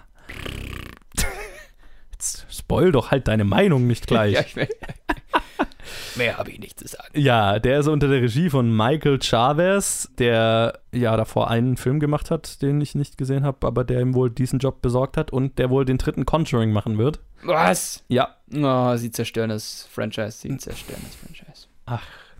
*laughs* Jetzt spoil doch halt deine Meinung nicht gleich. Ja, ich will. *laughs* Mehr habe ich nicht zu sagen. Ja, der ist unter der Regie von Michael Chavez, der ja davor einen Film gemacht hat, den ich nicht gesehen habe, aber der ihm wohl diesen Job besorgt hat und der wohl den dritten Conjuring machen wird. Was? Ja, Oh, sie zerstören das Franchise. Sie zerstören das Franchise.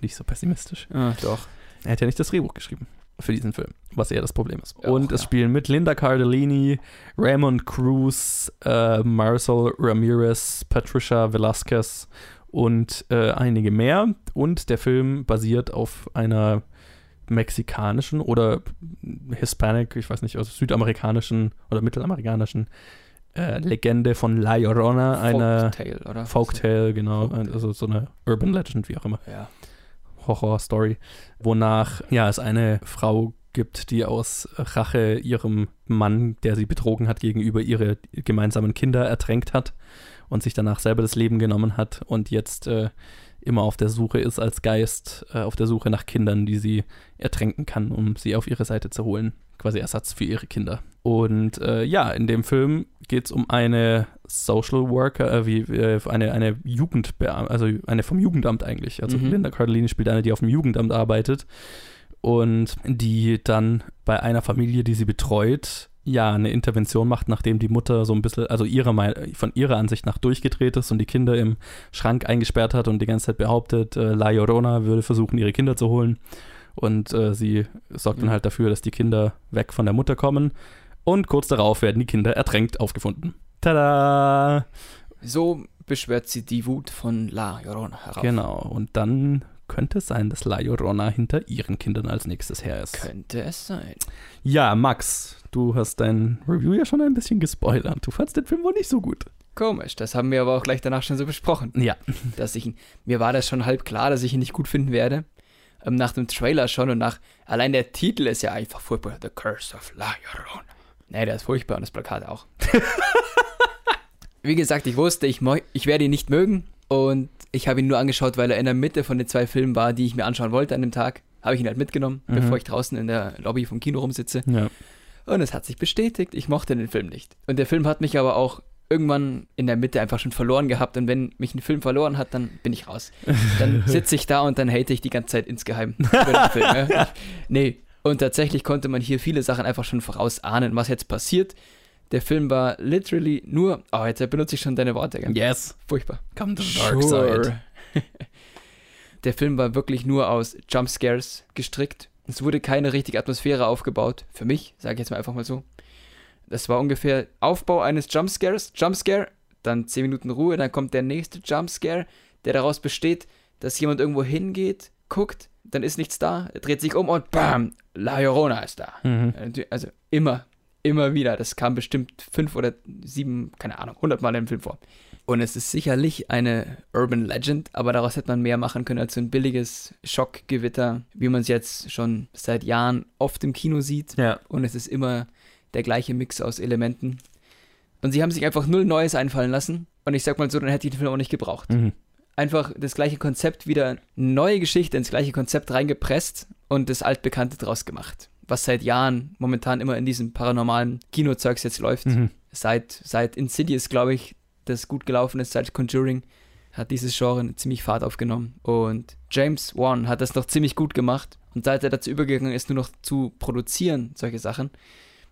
nicht so pessimistisch. Ah, doch. Er hat ja nicht das Drehbuch geschrieben für diesen Film, was eher das Problem ist. Ja, und es ja. spielen mit Linda Cardellini, Raymond Cruz, äh, Marcel Ramirez, Patricia Velasquez und äh, einige mehr. Und der Film basiert auf einer mexikanischen oder Hispanic, ich weiß nicht, also südamerikanischen oder mittelamerikanischen äh, Legende von La Llorona, einer Folktale, oder? Folktale, genau, Folktale. also so eine Urban Legend, wie auch immer. Ja. Horror-Story, wonach ja es eine Frau gibt, die aus Rache ihrem Mann, der sie betrogen hat, gegenüber ihre gemeinsamen Kinder ertränkt hat und sich danach selber das Leben genommen hat und jetzt äh, immer auf der Suche ist als Geist, äh, auf der Suche nach Kindern, die sie ertränken kann, um sie auf ihre Seite zu holen. Quasi Ersatz für ihre Kinder. Und äh, ja, in dem Film geht es um eine Social Worker, äh, wie äh, eine, eine Jugendbeam also eine vom Jugendamt eigentlich. Also Mhm. Linda Cardellini spielt eine, die auf dem Jugendamt arbeitet und die dann bei einer Familie, die sie betreut, ja, eine Intervention macht, nachdem die Mutter so ein bisschen, also ihrer, von ihrer Ansicht nach durchgedreht ist und die Kinder im Schrank eingesperrt hat und die ganze Zeit behauptet, äh, La Llorona würde versuchen, ihre Kinder zu holen. Und äh, sie sorgt dann Mhm. halt dafür, dass die Kinder weg von der Mutter kommen. Und kurz darauf werden die Kinder ertränkt aufgefunden. Tada! So beschwört sie die Wut von La Llorona herauf. Genau. Und dann könnte es sein, dass La Llorona hinter ihren Kindern als nächstes her ist. Könnte es sein. Ja, Max, du hast dein Review ja schon ein bisschen gespoilert. Du fandst den Film wohl nicht so gut. Komisch, das haben wir aber auch gleich danach schon so besprochen. Ja. *laughs* Dass ich ihn, mir war das schon halb klar, dass ich ihn nicht gut finden werde. Ähm, nach dem Trailer schon und nach, allein der Titel ist ja einfach furchtbar. The Curse of La Llorona. Nee, der ist furchtbar und das Plakat auch. *laughs* Wie gesagt, ich wusste, ich, ich werde ihn nicht mögen und ich habe ihn nur angeschaut, weil er in der Mitte von den zwei Filmen war, die ich mir anschauen wollte an dem Tag. Habe ich ihn halt mitgenommen, Mhm. bevor ich draußen in der Lobby vom Kino rumsitze. Ja. Und es hat sich bestätigt, ich mochte den Film nicht. Und der Film hat mich aber auch irgendwann in der Mitte einfach schon verloren gehabt. Und wenn mich ein Film verloren hat, dann bin ich raus. Dann *laughs* sitze ich da und dann hate ich die ganze Zeit insgeheim über den Film. Ich, *laughs* nee. Und tatsächlich konnte man hier viele Sachen einfach schon vorausahnen, was jetzt passiert. Der Film war literally nur. Oh, jetzt benutze ich schon deine Worte. Gell? Yes. Furchtbar. Come to the dark side. *laughs* Der Film war wirklich nur aus Jumpscares gestrickt. Es wurde keine richtige Atmosphäre aufgebaut. Für mich, sage ich jetzt mal einfach mal so. Das war ungefähr Aufbau eines Jumpscares. Jumpscare, dann 10 Minuten Ruhe, dann kommt der nächste Jumpscare, der daraus besteht, dass jemand irgendwo hingeht, guckt, dann ist nichts da, dreht sich um und bam, La Llorona ist da. Mhm. Also immer, immer wieder. Das kam bestimmt fünf oder sieben, keine Ahnung, hundertmal im Film vor. Und es ist sicherlich eine Urban Legend, aber daraus hätte man mehr machen können als so ein billiges Schockgewitter, wie man es jetzt schon seit Jahren oft im Kino sieht. Ja. Und es ist immer der gleiche Mix aus Elementen. Und sie haben sich einfach null Neues einfallen lassen. Und ich sag mal so, dann hätte ich den Film auch nicht gebraucht. Mhm. Einfach das gleiche Konzept wieder, neue Geschichte ins gleiche Konzept reingepresst und das Altbekannte draus gemacht. Was seit Jahren momentan immer in diesem paranormalen Kinozeugs jetzt läuft. Mhm. Seit, seit Insidious, glaube ich, das gut gelaufen ist, seit Conjuring, hat dieses Genre ziemlich Fahrt aufgenommen. Und James Wan hat das noch ziemlich gut gemacht. Und seit er dazu übergegangen ist, nur noch zu produzieren, solche Sachen,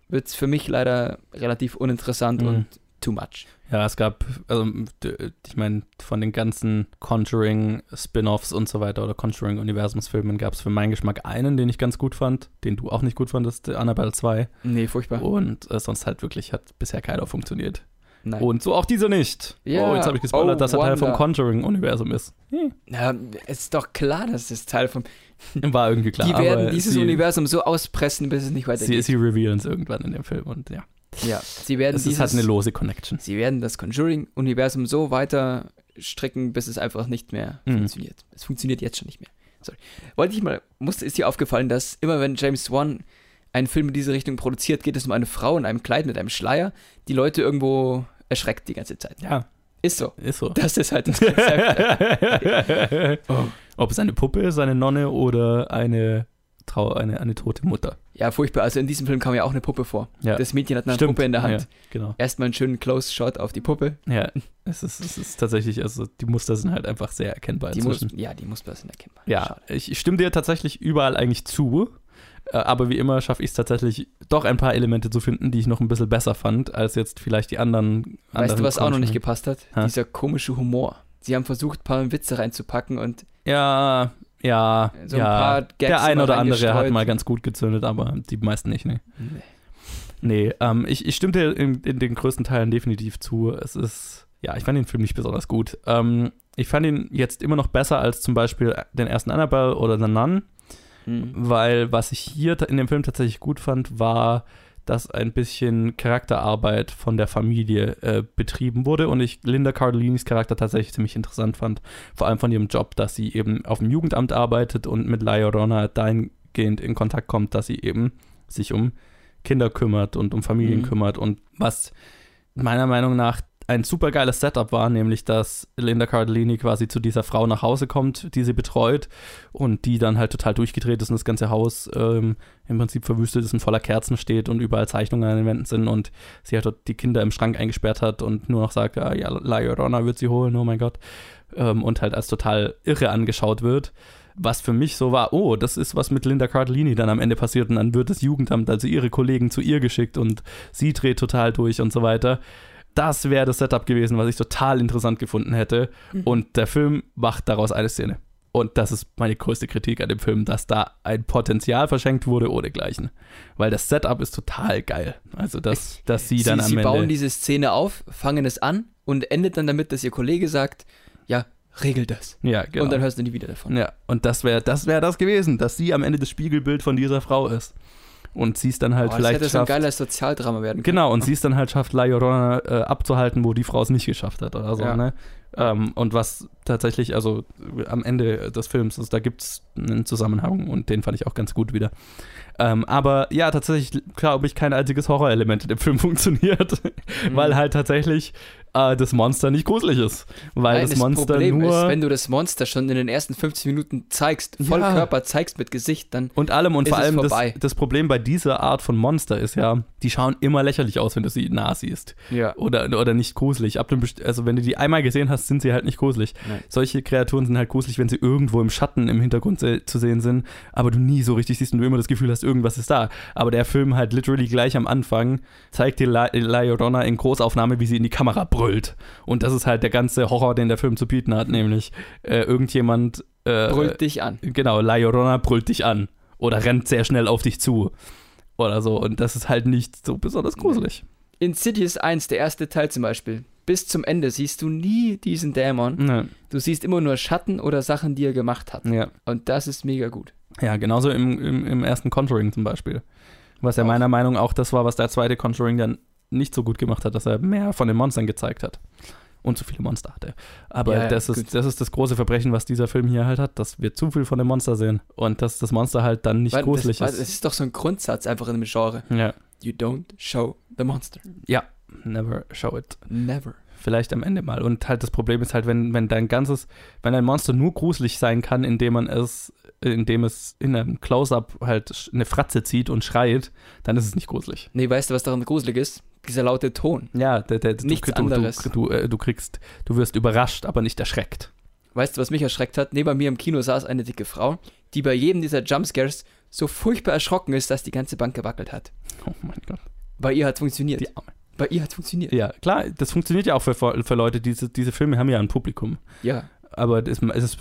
wird es für mich leider relativ uninteressant Mhm. und too much. Ja, es gab, also ich meine, von den ganzen Conjuring Spin-offs und so weiter oder Conjuring Universumsfilmen gab es für meinen Geschmack einen, den ich ganz gut fand, den du auch nicht gut fandest, Annabelle 2. Nee, furchtbar. Und äh, sonst halt wirklich hat bisher keiner funktioniert. Nein. Und so auch dieser nicht. Ja, oh, jetzt habe ich gespoilert, oh, dass er Teil vom. Conjuring-Universum ist. Hm. Ja, es ist doch klar, dass es Teil vom. *laughs* War irgendwie klar. die werden dieses sie, Universum so auspressen, bis es nicht Sie, weitergeht. sie revealen es irgendwann in dem Film und ja. Ja, sie werden ist dieses, halt eine lose Connection. sie werden das Conjuring-Universum so weiter stricken, bis es einfach nicht mehr Mhm. funktioniert. Es funktioniert jetzt schon nicht mehr. Sorry. Wollte ich mal, musste, ist dir aufgefallen, dass immer wenn James Wan einen Film in diese Richtung produziert, geht es um eine Frau in einem Kleid mit einem Schleier, die Leute irgendwo erschreckt die ganze Zeit. Ja, Ist so. ist so. Das ist halt das Konzept. *laughs* Oh. Ob es eine Puppe ist, eine Nonne oder eine, Trau eine, eine tote Mutter. Ja, furchtbar. Also in diesem Film kam ja auch eine Puppe vor. Ja. Das Mädchen hat eine Stimmt. Puppe in der Hand. Ja, genau. Erstmal einen schönen Close-Shot auf die Puppe. Ja, es ist, es ist tatsächlich, also die Muster sind halt einfach sehr erkennbar Die inzwischen. ja, die Muster sind erkennbar. ja, ich, ich stimme dir tatsächlich überall eigentlich zu. äh, Aber wie immer schaffe ich es tatsächlich, doch ein paar Elemente zu finden, die ich noch ein bisschen besser fand, als jetzt vielleicht die anderen. Weißt du, anderen was auch noch nicht gepasst hat? Ha? Dieser komische Humor. Sie haben versucht, ein paar Witze reinzupacken und Ja, ja, so ja. Der ein oder andere hat mal ganz gut gezündet, aber die meisten nicht, ne. Nee. Nee, ähm, ich, ich stimme dir in, in den größten Teilen definitiv zu. Es ist, ja, ich fand den Film nicht besonders gut. Ähm, ich fand ihn jetzt immer noch besser als zum Beispiel den ersten Annabelle oder The Nun, Hm. weil was ich hier in dem Film tatsächlich gut fand, war, dass ein bisschen Charakterarbeit von der Familie äh, betrieben wurde und ich Linda Cardellini's Charakter tatsächlich ziemlich interessant fand. Vor allem von ihrem Job, dass sie eben auf dem Jugendamt arbeitet und mit La Llorona dahingehend in Kontakt kommt, dass sie eben sich um Kinder kümmert und um Familien Mhm. kümmert und was meiner Meinung nach ein super geiles Setup war, nämlich dass Linda Cardellini quasi zu dieser Frau nach Hause kommt, die sie betreut und die dann halt total durchgedreht ist und das ganze Haus ähm, im Prinzip verwüstet ist und voller Kerzen steht und überall Zeichnungen an den Wänden sind und sie halt dort die Kinder im Schrank eingesperrt hat und nur noch sagt, ah, ja, La Llorona wird sie holen, oh mein Gott. Ähm, und halt als total irre angeschaut wird. Was für mich so war, oh, das ist was mit Linda Cardellini dann am Ende passiert und dann wird das Jugendamt, also ihre Kollegen zu ihr geschickt und sie dreht total durch und so weiter. Das wäre das Setup gewesen, was ich total interessant gefunden hätte. Mhm. Und der Film macht daraus eine Szene. Und das ist meine größte Kritik an dem Film, dass da ein Potenzial verschenkt wurde ohne Gleichen. Weil das Setup ist total geil. Also, dass, dass sie Sie, dann am sie Ende. bauen diese Szene auf, fangen es an und endet dann damit, dass ihr Kollege sagt, ja, regel das. ja, genau. Und dann hörst du nie wieder davon. Ja, und das wäre das, wär das gewesen, dass sie am Ende das Spiegelbild von dieser Frau ist. Und sie es dann halt das vielleicht hätte so ein schafft. geiles Sozialdrama werden können. Genau, und sie es dann halt schafft, La Llorona äh, abzuhalten, wo die Frau es nicht geschafft hat oder so, Ja. ne? Ähm, und was tatsächlich, also am Ende des Films, also da gibt es einen Zusammenhang und den fand ich auch ganz gut wieder. Ähm, aber ja, tatsächlich glaube ich, kein einziges Horrorelement in dem Film *laughs* funktioniert, Mhm. weil halt tatsächlich äh, das Monster nicht gruselig ist. Weil Nein, das Monster Problem nur. ist, wenn du das Monster schon in den ersten 50 Minuten zeigst, voll Ja. Körper zeigst mit Gesicht, dann Und allem und ist vor allem das, das Problem bei dieser Art von Monster ist ja, die schauen immer lächerlich aus, wenn du sie nah siehst. ja. Oder, oder nicht gruselig. Ab dem, also wenn du die einmal gesehen hast, sind sie halt nicht gruselig. Nein. Solche Kreaturen sind halt gruselig, wenn sie irgendwo im Schatten im Hintergrund se zu sehen sind, aber du nie so richtig siehst und du immer das Gefühl hast, irgendwas ist da. Aber der Film halt literally gleich am Anfang zeigt dir La Llorona in Großaufnahme, wie sie in die Kamera brüllt. Und das ist halt der ganze Horror, den der Film zu bieten hat, nämlich äh, irgendjemand äh, Brüllt dich an. Genau, La Llorona brüllt dich an oder rennt sehr schnell auf dich zu oder so und das ist halt nicht so besonders gruselig. Insidious 1, der erste Teil zum Beispiel. Bis zum Ende siehst du nie diesen Dämon. Ja, Du siehst immer nur Schatten oder Sachen, die er gemacht hat. ja. Und das ist mega gut. ja genauso im, im, im ersten Conjuring zum Beispiel. Was ja meiner Meinung nach auch das war, was der zweite Conjuring dann nicht so gut gemacht hat, dass er mehr von den Monstern gezeigt hat. Und zu viele Monster hatte. Aber Ja, das, gut. ist, das ist das große Verbrechen, was dieser Film hier halt hat, dass wir zu viel von dem Monster sehen. Und dass das Monster halt dann nicht Weil gruselig das, ist. Es ist doch so ein Grundsatz einfach in dem Genre. Ja. You don't show the monster. ja, never show it. Never. Vielleicht am Ende mal. Und halt das Problem ist halt, wenn, wenn dein ganzes, wenn ein Monster nur gruselig sein kann, indem man es, indem es in einem Close-Up halt eine Fratze zieht und schreit, dann ist es nicht gruselig. Nee, weißt du, was daran gruselig ist? Dieser laute Ton. Ja, der, der, Nichts du, du, anderes. Du, du, äh, du kriegst, du wirst überrascht, aber nicht erschreckt. Weißt du, was mich erschreckt hat? Neben mir im Kino saß eine dicke Frau, die bei jedem dieser Jumpscares so furchtbar erschrocken ist, dass die ganze Bank gewackelt hat. Oh mein Gott. Bei ihr hat funktioniert. Die Arme. Bei ihr hat funktioniert. Ja, klar, das funktioniert ja auch für, für Leute, diese, diese Filme haben ja ein Publikum. Ja. Aber es ist,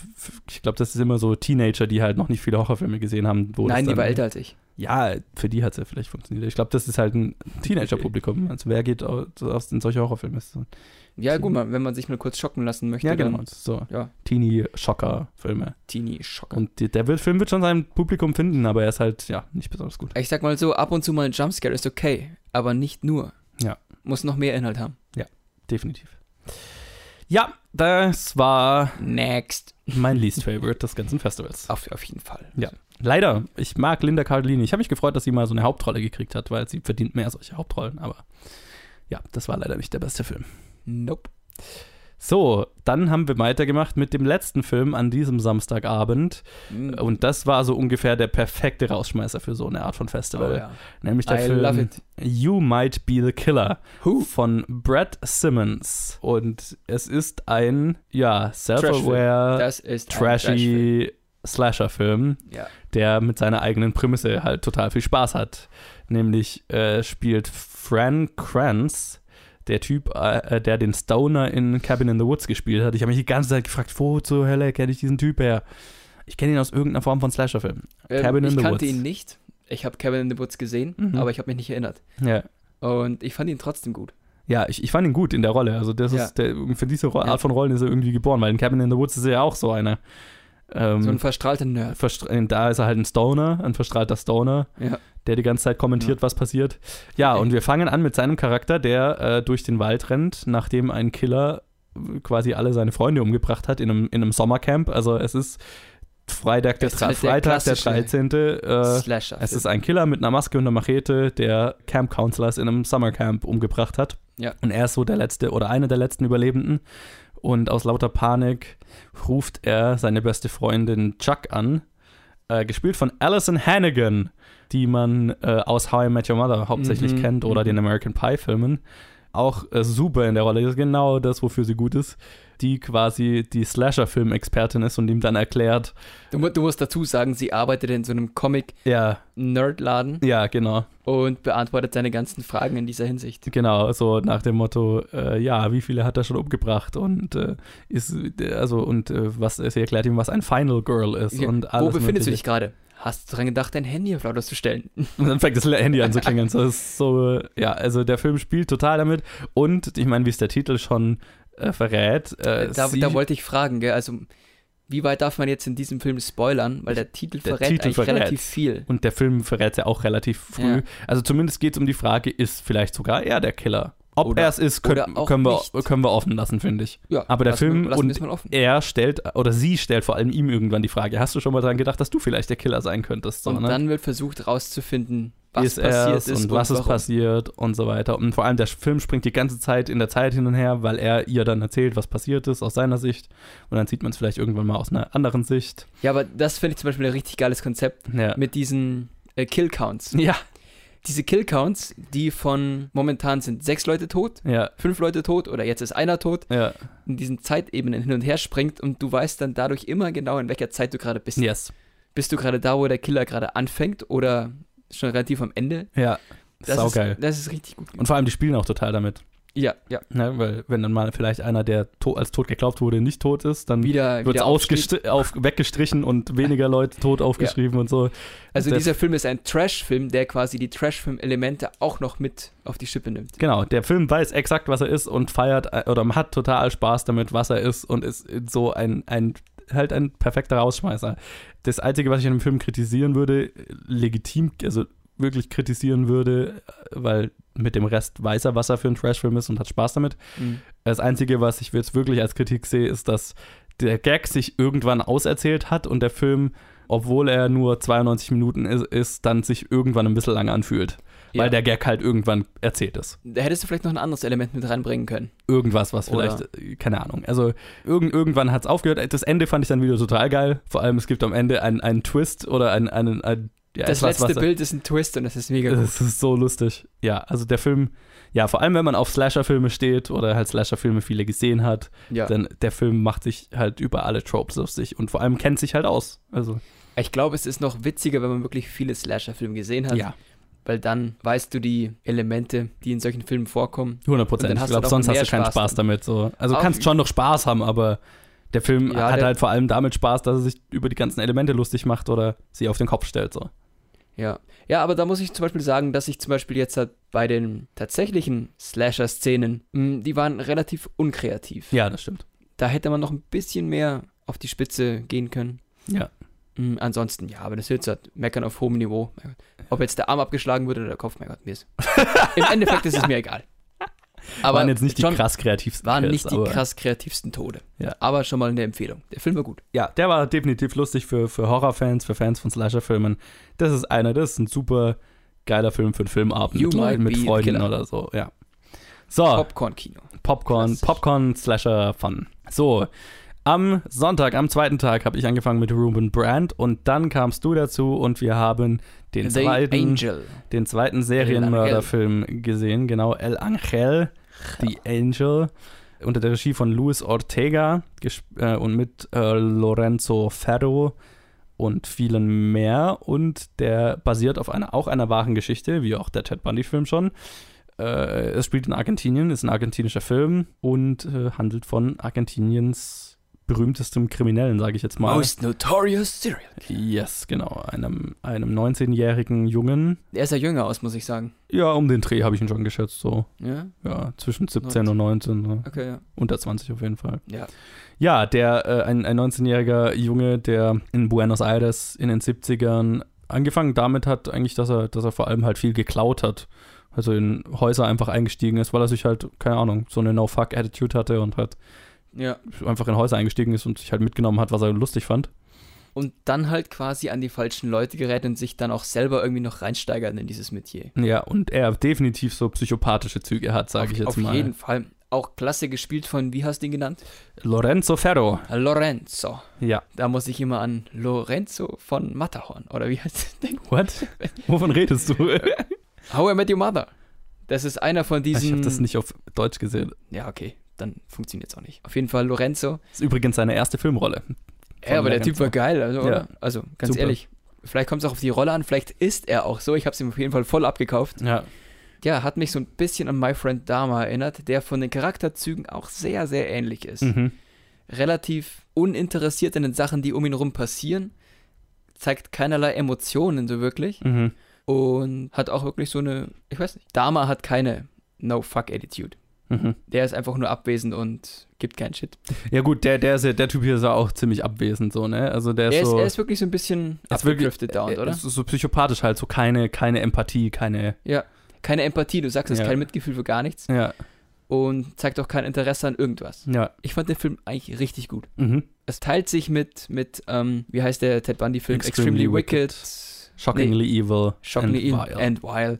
ich glaube, das ist immer so Teenager, die halt noch nicht viele Horrorfilme gesehen haben. Wo Nein, die war älter als ich. Ja, für die hat es ja vielleicht funktioniert. Ich glaube, das ist halt ein Teenager-Publikum. Also wer geht aus, in solche Horrorfilme? Ja, gut, mal, wenn man sich mal kurz schocken lassen möchte, ja, genau. dann So ja, Teenie-Schocker-Filme. Teenie-Schocker. Und die, der Film wird schon sein Publikum finden, aber er ist halt, ja, nicht besonders gut. Ich sag mal so, ab und zu mal ein Jumpscare ist okay, aber nicht nur. Ja. Muss noch mehr Inhalt haben. Definitiv. Ja, das war Next. Mein least favorite des ganzen Festivals. Auf, auf jeden Fall. Ja. Leider, ich mag Linda Cardellini. Ich habe mich gefreut, dass sie mal so eine Hauptrolle gekriegt hat, weil sie verdient mehr solche Hauptrollen. Aber ja, das war leider nicht der beste Film. Nope. So, dann haben wir weitergemacht mit dem letzten Film an diesem Samstagabend. Mm. Und das war so ungefähr der perfekte Rausschmeißer für so eine Art von Festival. Oh, ja. Nämlich der I Film. You Might Be the Killer Who? von Brad Simmons. Und es ist ein, ja, self-aware, trashy Slasher-Film, Ja. der mit seiner eigenen Prämisse halt total viel Spaß hat. Nämlich äh, spielt Fran Kranz, der Typ, äh, der den Stoner in Cabin in the Woods gespielt hat. Ich habe mich die ganze Zeit gefragt, wo zur Hölle kenne ich diesen Typ her? Ich kenne ihn aus irgendeiner Form von Slasher-Film. Ähm, Cabin in ich the kannte Woods. ihn nicht. Ich habe Cabin in the Woods gesehen, Mhm. aber ich habe mich nicht erinnert. Ja. Und ich fand ihn trotzdem gut. Ja, ich, ich fand ihn gut in der Rolle. Also das Ja. ist der, für diese. Art von Rollen ist er irgendwie geboren, weil in Cabin in the Woods ist er ja auch so einer. Ähm, So ein verstrahlter Nerd. verstra- da ist er halt ein Stoner, ein verstrahlter Stoner, Ja. der die ganze Zeit kommentiert, was passiert. Ja, Okay. und wir fangen an mit seinem Charakter, der äh, durch den Wald rennt, nachdem ein Killer äh, quasi alle seine Freunde umgebracht hat in einem, in einem Sommercamp. Also es ist Freitag, der, halt der Freitag, der klassische 13. Äh, Slasher. es ist ein Killer mit einer Maske und einer Machete, der Camp Counselors in einem Summercamp umgebracht hat. Ja. Und er ist so der letzte oder einer der letzten Überlebenden. Und aus lauter Panik ruft er seine beste Freundin Chuck an, äh, gespielt von Alison Hannigan, die man äh, aus How I Met Your Mother hauptsächlich Mhm, kennt oder mhm. den American Pie Filmen. Auch äh, super in der Rolle, das ist genau das, wofür sie gut ist. Die quasi die Slasher-Film-Expertin ist und ihm dann erklärt, du, du musst dazu sagen, sie arbeitet in so einem ja, Comic-Nerd-Laden ja, genau. und beantwortet seine ganzen Fragen in dieser Hinsicht. Genau, so nach dem Motto, äh, ja, wie viele hat er schon umgebracht und äh, ist, äh, also, und äh, was, sie erklärt ihm, was ein Final Girl ist Ja, und alles Wo befindest du Mögliche. dich gerade? Hast du dran gedacht, dein Handy auf lauter zu stellen? *laughs* Und dann fängt das Handy an zu klingeln. So, so, ja, also der Film spielt total damit und ich meine, wie es der Titel schon äh, verrät, äh, da, sie, da wollte ich fragen, gell? Also, wie weit darf man jetzt in diesem Film spoilern? Weil der Titel Der verrät Titel eigentlich verrät. relativ viel. und der Film verrät ja auch relativ früh. Ja. Also zumindest geht es um die Frage, ist vielleicht sogar er der Killer? Ob Oder- er es ist, können, können, wir, nicht. können wir offen lassen, finde ich. Ja, Aber der Film wir, und er stellt, oder sie stellt vor allem ihm irgendwann die Frage, hast du schon mal daran gedacht, dass du vielleicht der Killer sein könntest? So, und ne? dann wird versucht rauszufinden, was ist passiert ist und was ist warum. passiert und so weiter. Und vor allem der Film springt die ganze Zeit in der Zeit hin und her, weil er ihr dann erzählt, was passiert ist aus seiner Sicht. Und dann sieht man es vielleicht irgendwann mal aus einer anderen Sicht. Ja, aber das finde ich zum Beispiel ein richtig geiles Konzept Ja. mit diesen äh, Kill-Counts. ja. Diese Killcounts, die von momentan sind sechs Leute tot, Ja, fünf Leute tot oder jetzt ist einer tot, ja. in diesen Zeitebenen hin und her springt und du weißt dann dadurch immer genau, in welcher Zeit du gerade bist. Yes. Bist du gerade da, wo der Killer gerade anfängt oder schon relativ am Ende? Ja. Das Saugeil. Ist, das ist richtig gut. Und vor allem, die spielen auch total damit. Ja, ja. Ne? Weil, wenn dann mal vielleicht einer, der to als tot geglaubt wurde, nicht tot ist, dann wird es auf, weggestrichen und *laughs* weniger Leute tot aufgeschrieben und so. Also der- dieser Film ist ein Trash-Film, der quasi die Trash-Film-Elemente auch noch mit auf die Schippe nimmt. Genau, der Film weiß exakt, was er ist und feiert äh, oder hat total Spaß damit, was er ist und ist so ein, ein halt ein perfekter Rausschmeißer. Das Einzige, was ich an dem Film kritisieren würde, legitim, also wirklich kritisieren würde, weil mit dem Rest weiß er, was er für ein Trashfilm ist und hat Spaß damit. Mhm. Das Einzige, was ich jetzt wirklich als Kritik sehe, ist, dass der Gag sich irgendwann auserzählt hat und der Film, obwohl er nur 92 Minuten ist, ist dann sich irgendwann ein bisschen lang anfühlt. Ja. Weil der Gag halt irgendwann erzählt ist. Da hättest du vielleicht noch ein anderes Element mit reinbringen können. Irgendwas, was Oder- vielleicht, äh, keine Ahnung. Also irgend, irgendwann hat es aufgehört. Das Ende fand ich dann wieder total geil. Vor allem, es gibt am Ende einen, einen Twist oder einen, einen, ein ja, das letzte was, Bild ist ein Twist und das ist mega gut. Das ist so lustig. Ja, also der Film, ja, vor allem, wenn man auf Slasher-Filme steht oder halt Slasher-Filme viele gesehen hat, Ja. dann der Film macht sich halt über alle Tropes lustig und vor allem kennt sich halt aus. Also, Ich glaube, es ist noch witziger, wenn man wirklich viele Slasher-Filme gesehen hat, ja, weil dann weißt du die Elemente, die in solchen Filmen vorkommen. 100 Und Prozent. Ich glaube, sonst hast du keinen Spaß Spaß damit. So. Also du Auf- kannst schon noch Spaß haben, aber der Film Ja, hat der- halt vor allem damit Spaß, dass er sich über die ganzen Elemente lustig macht oder sie auf den Kopf stellt. So. Ja. Ja, aber da muss ich zum Beispiel sagen, dass ich zum Beispiel jetzt halt bei den tatsächlichen Slasher-Szenen, mh, die waren relativ unkreativ. Ja, das stimmt. Da hätte man noch ein bisschen mehr auf die Spitze gehen können. Ja. Mm, ansonsten, ja, aber das ist jetzt halt meckern auf hohem Niveau. Ob jetzt der Arm abgeschlagen wurde oder der Kopf, mein Gott, mir ist. *laughs* Im Endeffekt ist es mir egal. Aber waren jetzt nicht die krass kreativsten waren nicht die krass kreativsten Tode. Ja. Aber schon mal eine Empfehlung. Der Film war gut. Ja, der war definitiv lustig für, für Horrorfans, für Fans von Slasher-Filmen. Das ist einer, das ist ein super geiler Film für einen Filmabend You mit, Leuten, mit Freunden oder so, ja. So, Popcorn-Kino. Popcorn, Klassisch. Popcorn Slasher Fun. So, am Sonntag, am zweiten Tag habe ich angefangen mit Ruben Brand und dann kamst du dazu und wir haben den The zweiten, Angel. den zweiten Serienmörderfilm gesehen, genau, El Angel, The Angel, unter der Regie von Luis Ortega äh, und mit äh, Lorenzo Ferro und vielen mehr und der basiert auf einer, auch einer wahren Geschichte, wie auch der Ted Bundy-Film schon. Äh, es spielt in Argentinien, ist ein argentinischer Film und äh, handelt von Argentiniens berühmtestem Kriminellen, sage ich jetzt mal. Most Notorious Serial. Yes, genau. Einem, einem 19-jährigen Jungen. Er sah jünger aus, muss ich sagen. Ja, um den Dreh habe ich ihn schon geschätzt, so. Ja, Ja, zwischen 17 und 19. Ne? okay, ja. Unter 20 auf jeden Fall. Ja, Ja, der, äh, ein, ein 19-jähriger Junge, der in Buenos Aires in den 70ern angefangen damit hat, eigentlich, dass er, dass er vor allem halt viel geklaut hat. Also in Häuser einfach eingestiegen ist, weil er sich halt, keine Ahnung, so eine No-Fuck-Attitude hatte und halt ja. einfach in Häuser eingestiegen ist und sich halt mitgenommen hat, was er lustig fand. Und dann halt quasi an die falschen Leute gerät und sich dann auch selber irgendwie noch reinsteigern in dieses Metier. Ja, und er definitiv so psychopathische Züge hat, sage auf, ich jetzt auf mal. jeden Fall. Auch klasse gespielt von, wie hast du ihn genannt? Lorenzo Ferro. Lorenzo. Ja. Da muss ich immer an Lorenzo von Matterhorn. Oder wie heißt das Ding? What? Wovon redest du? *laughs* How I Met Your Mother. Das ist einer von diesen. ich habe das nicht auf Deutsch gesehen. Ja, okay. Dann funktioniert es auch nicht. Auf jeden Fall Lorenzo. Das ist übrigens seine erste Filmrolle. Ja, aber der Lorenzo. Typ war geil. Also, Ja. oder? also ganz Super. ehrlich. Vielleicht kommt es auch auf die Rolle an. Vielleicht ist er auch so. Ich habe es ihm auf jeden Fall voll abgekauft. Ja. Ja, hat mich so ein bisschen an My Friend Dharma erinnert, der von den Charakterzügen auch sehr, sehr ähnlich ist. Mhm. Relativ uninteressiert in den Sachen, die um ihn rum passieren. Zeigt keinerlei Emotionen so wirklich. Mhm. Und hat auch wirklich so eine, ich weiß nicht, Dharma hat keine No-Fuck-Attitude. Mhm. Der ist einfach nur abwesend und gibt keinen Shit. Ja gut, der, der, ist, der Typ hier ist ja auch ziemlich abwesend so, ne? Also der ist Er ist, so... er ist wirklich so ein bisschen abgedriftet er oder? ist so psychopathisch halt, so keine, keine Empathie, keine... Ja. Keine Empathie, du sagst es, Ja. kein Mitgefühl für gar nichts Ja, und zeigt auch kein Interesse an irgendwas. ja. Ich fand den Film eigentlich richtig gut. Mhm. Es teilt sich mit, mit ähm, wie heißt der Ted Bundy-Film? Extremely Extremely, Wicked. Shockingly Evil Shockingly and Evil and Vile,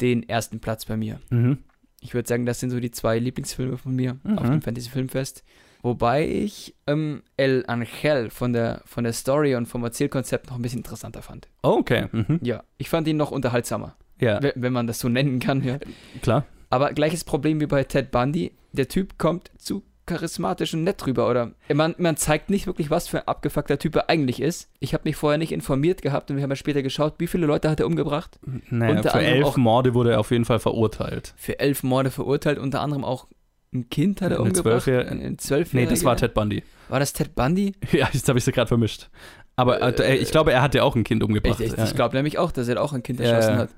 den ersten Platz bei mir. Mhm. Ich würde sagen, das sind so die zwei Lieblingsfilme von mir Mhm. auf dem Fantasy-Filmfest. Wobei ich ähm, El Angel von der, von der Story und vom Erzählkonzept noch ein bisschen interessanter fand. Okay. Mhm. Ja, ich fand ihn noch unterhaltsamer. Ja, wenn wenn man das so nennen kann, ja. klar. Aber gleiches Problem wie bei Ted Bundy. Der Typ kommt zu charismatisch und nett rüber, oder? Man, man zeigt nicht wirklich, was für ein abgefuckter Typ er eigentlich ist. Ich habe mich vorher nicht informiert gehabt und wir haben ja später geschaut, wie viele Leute hat er umgebracht? Naja, Unter für elf auch- Morde wurde er auf jeden Fall verurteilt. Für elf Morde verurteilt, unter anderem auch ein Kind hat er Eine umgebracht. Zwölfjähr- Ein, Zwölfjähriger. Nee, das war Ted Bundy. War das Ted Bundy? Ja, jetzt habe ich sie gerade vermischt. Aber äh, ich glaube, er hat ja auch ein Kind umgebracht. Ich, ich, ja. ich glaube nämlich auch, dass er auch ein Kind erschossen ja. hat.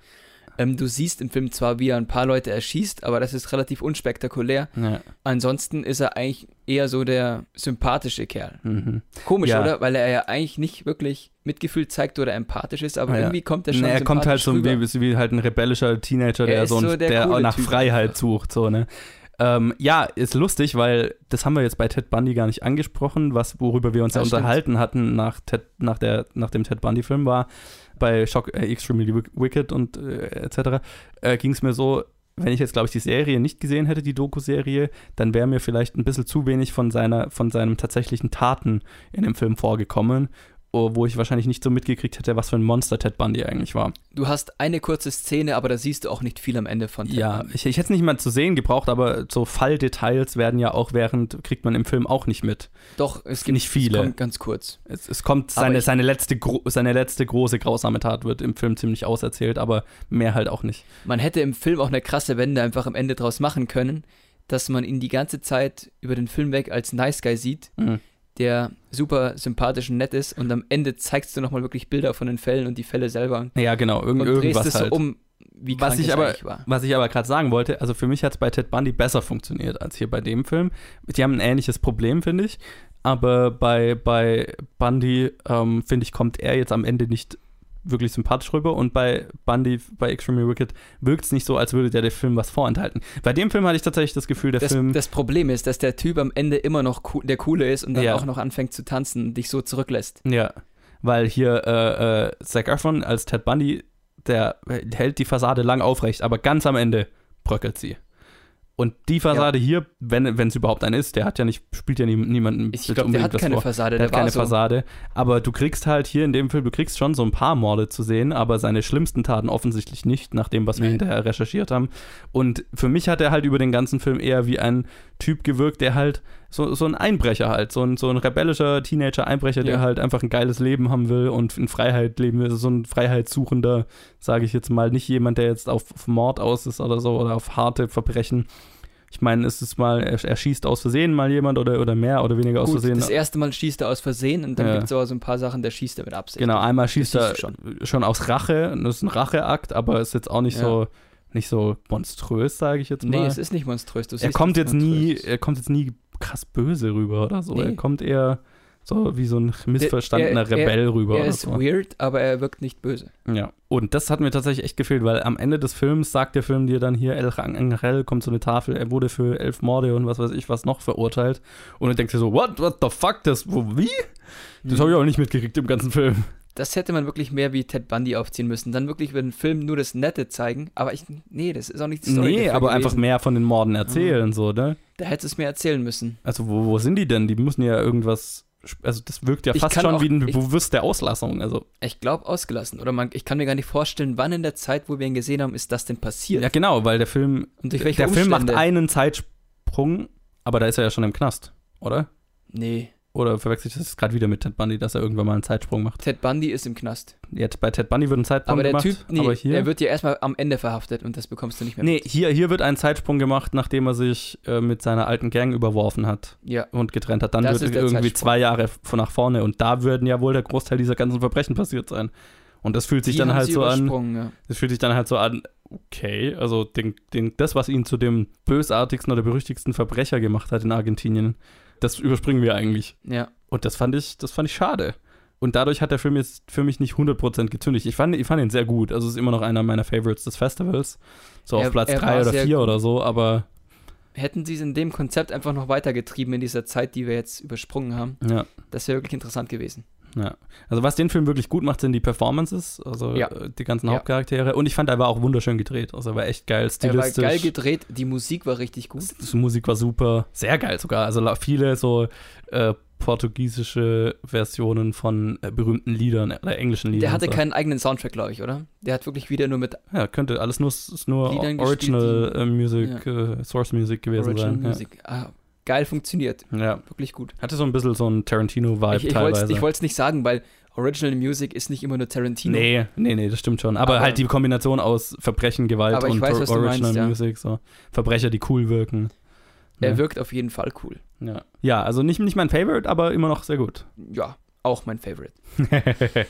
Ähm, du siehst im Film zwar, wie er ein paar Leute erschießt, aber das ist relativ unspektakulär. Ja. Ansonsten ist er eigentlich eher so der sympathische Kerl. Mhm. Komisch, Ja. oder? Weil er ja eigentlich nicht wirklich Mitgefühl zeigt oder empathisch ist, aber Ja. irgendwie kommt er schon Nee, er kommt halt so wie, wie halt ein rebellischer Teenager, Er der, so, ein, so der der coole nach Typ Freiheit sucht. So, ne? ähm, ja, ist lustig, weil das haben wir jetzt bei Ted Bundy gar nicht angesprochen, was, worüber wir uns ja stimmt. unterhalten hatten nach, Ted, nach, der, nach dem Ted Bundy-Film war, bei Shock, äh, Extremely Wick- Wicked und äh, etc., äh, ging es mir so, wenn ich jetzt, glaube ich, die Serie nicht gesehen hätte, die Doku-Serie, dann wäre mir vielleicht ein bisschen zu wenig von, seiner, von seinen tatsächlichen Taten in dem Film vorgekommen, wo ich wahrscheinlich nicht so mitgekriegt hätte, was für ein Monster Ted Bundy eigentlich war. Du hast eine kurze Szene, aber da siehst du auch nicht viel am Ende von Ted Ja, Bundy. ich, ich hätte es nicht mal zu sehen gebraucht, aber so Falldetails werden ja auch während, kriegt man im Film auch nicht mit. Doch, es gibt Nicht viele. Es kommt ganz kurz. Es, es kommt, seine, ich- seine, letzte, seine letzte große grausame Tat wird im Film ziemlich auserzählt, aber mehr halt auch nicht. Man hätte im Film auch eine krasse Wende einfach am Ende draus machen können, dass man ihn die ganze Zeit über den Film weg als Nice Guy sieht, Mhm. Der super sympathisch und nett ist und am Ende zeigst du nochmal wirklich Bilder von den Fällen und die Fälle selber Ja, genau, irgend, und drehst irgendwas es halt. so um, wie Was ich es aber-. Was ich aber gerade sagen wollte, also für mich hat es bei Ted Bundy besser funktioniert als hier bei dem Film. Die haben ein ähnliches Problem, finde ich. Aber bei, bei Bundy, ähm, finde ich, kommt er jetzt am Ende nicht wirklich sympathisch rüber. Und bei Bundy, bei Extremely Wicked, wirkt es nicht so, als würde der dem Film was vorenthalten. Bei dem Film hatte ich tatsächlich das Gefühl, der Das, Film. das Problem ist, dass der Typ am Ende immer noch der Coole ist und dann Ja. auch noch anfängt zu tanzen und dich so zurücklässt. Ja, weil hier äh, äh, Zac Efron als Ted Bundy, der hält die Fassade lang aufrecht, aber ganz am Ende bröckelt sie. Und die Fassade hier, wenn es überhaupt eine ist, der hat ja nicht, spielt ja nie, niemanden Ich glaube, der hat keine vor. Fassade, Der der, hat keine so. Fassade. Aber du kriegst halt hier in dem Film, du kriegst schon so ein paar Morde zu sehen, aber seine schlimmsten Taten offensichtlich nicht, nach dem, was wir hinterher recherchiert haben. Und für mich hat er halt über den ganzen Film eher wie ein Typ gewirkt, der halt so, so ein Einbrecher halt, so ein, so ein rebellischer Teenager-Einbrecher, der Ja. halt einfach ein geiles Leben haben will und in Freiheit leben will. So ein Freiheitssuchender, sage ich jetzt mal. Nicht jemand, der jetzt auf, auf Mord aus ist oder so oder auf harte Verbrechen. Ich meine, ist es mal, er, er schießt aus Versehen mal jemand oder, oder mehr oder weniger aus Gut, Versehen. das erste Mal schießt er aus Versehen und dann Ja. gibt es aber so ein paar Sachen, der schießt er mit Absicht. Genau, einmal schießt Das er schon. du aus Rache. Das ist ein Racheakt, aber ist jetzt auch nicht Ja. so nicht so monströs, sage ich jetzt mal. Nee, es ist nicht monströs. Er kommt jetzt nie, er kommt jetzt nie krass böse rüber oder so. Nee. Er kommt eher so wie so ein missverstandener er- er- Rebell rüber Er oder ist so. weird, aber er wirkt nicht böse. Ja. Und das hat mir tatsächlich echt gefehlt, weil am Ende des Films sagt der Film dir dann hier, El Angel kommt so eine Tafel, er wurde für elf Morde und was weiß ich was noch verurteilt. Und du denkst dir so, what, what the fuck, das, wo, wie? Das Hm. habe ich auch nicht mitgekriegt im ganzen Film. Das hätte man wirklich mehr wie Ted Bundy aufziehen müssen. Dann wirklich über den Film nur das Nette zeigen. Aber ich, nee, das ist auch nicht die Story Nee, aber gewesen. einfach mehr von den Morden erzählen, so, ne? Da hätte es mir erzählen müssen. Also, wo, wo sind die denn? Die müssen ja irgendwas. Also, das wirkt ja fast schon auch- wie ein bewusst der Auslassung. Also, Ich glaube, ausgelassen. Oder man, ich kann mir gar nicht vorstellen, wann in der Zeit, wo wir ihn gesehen haben, ist das denn passiert. ja, genau, weil der Film. Und durch welche Der Film macht Umstände? einen Zeitsprung, aber da ist er ja schon im Knast, oder? Nee, Oder verwechsel ich das gerade wieder mit Ted Bundy, dass er irgendwann mal einen Zeitsprung macht? Ted Bundy ist im Knast. Jetzt bei Ted Bundy wird ein Zeitsprung Aber der gemacht, Typ, nee, aber hier. er wird ja erstmal am Ende verhaftet und das bekommst du nicht mehr. nee, hier, hier wird ein Zeitsprung gemacht, nachdem er sich äh, mit seiner alten Gang überworfen hat Ja, und getrennt hat. Dann Das wird irgendwie zwei Jahre von nach vorne und da würden ja wohl der Großteil dieser ganzen Verbrechen passiert sein. Und das fühlt sich die dann halt so an. Ja. Das fühlt sich dann halt so an, okay, also den, den, das, was ihn zu dem bösartigsten oder berüchtigsten Verbrecher gemacht hat in Argentinien, das überspringen wir eigentlich. ja. Und das fand ich, das fand ich schade. Und dadurch hat der Film jetzt für mich nicht 100% gezündigt. Ich fand, ich fand ihn sehr gut. Also es ist immer noch einer meiner Favorites des Festivals. So auf Er- Platz er 3 war oder sehr 4 gut. oder so, aber Hätten sie es in dem Konzept einfach noch weitergetrieben in dieser Zeit, die wir jetzt übersprungen haben, ja. das wäre wirklich interessant gewesen. Ja, also was den Film wirklich gut macht, sind die Performances, also Ja. äh, die ganzen Ja. Hauptcharaktere. Und ich fand, er war auch wunderschön gedreht. Also er war echt geil, Er war stilistisch. geil gedreht, die Musik war richtig gut. Die Musik war super, sehr geil sogar. Also viele so äh, portugiesische Versionen von äh, berühmten Liedern oder englischen Liedern. Der hatte so. keinen eigenen Soundtrack, glaube ich, oder? Der hat wirklich wieder nur mit Ja, könnte alles nur, nur Liedern Original gespielt, äh, Music, äh, Source Music gewesen Original sein. Music. Ah, geil funktioniert. Ja. Wirklich gut. Hatte so ein bisschen so einen Tarantino-Vibe Ich, ich teilweise. wollte es nicht sagen, weil Original Music ist nicht immer nur Tarantino. Nee, nee, nee, das stimmt schon. Aber, Aber- halt die Kombination aus Verbrechen, Gewalt ich und weiß, Original meinst, ja. Music, so. Verbrecher, die cool wirken. Er Ja. wirkt auf jeden Fall cool. Ja. ja, also nicht, nicht mein Favorite, aber immer noch sehr gut. Ja, auch mein Favorite. *laughs*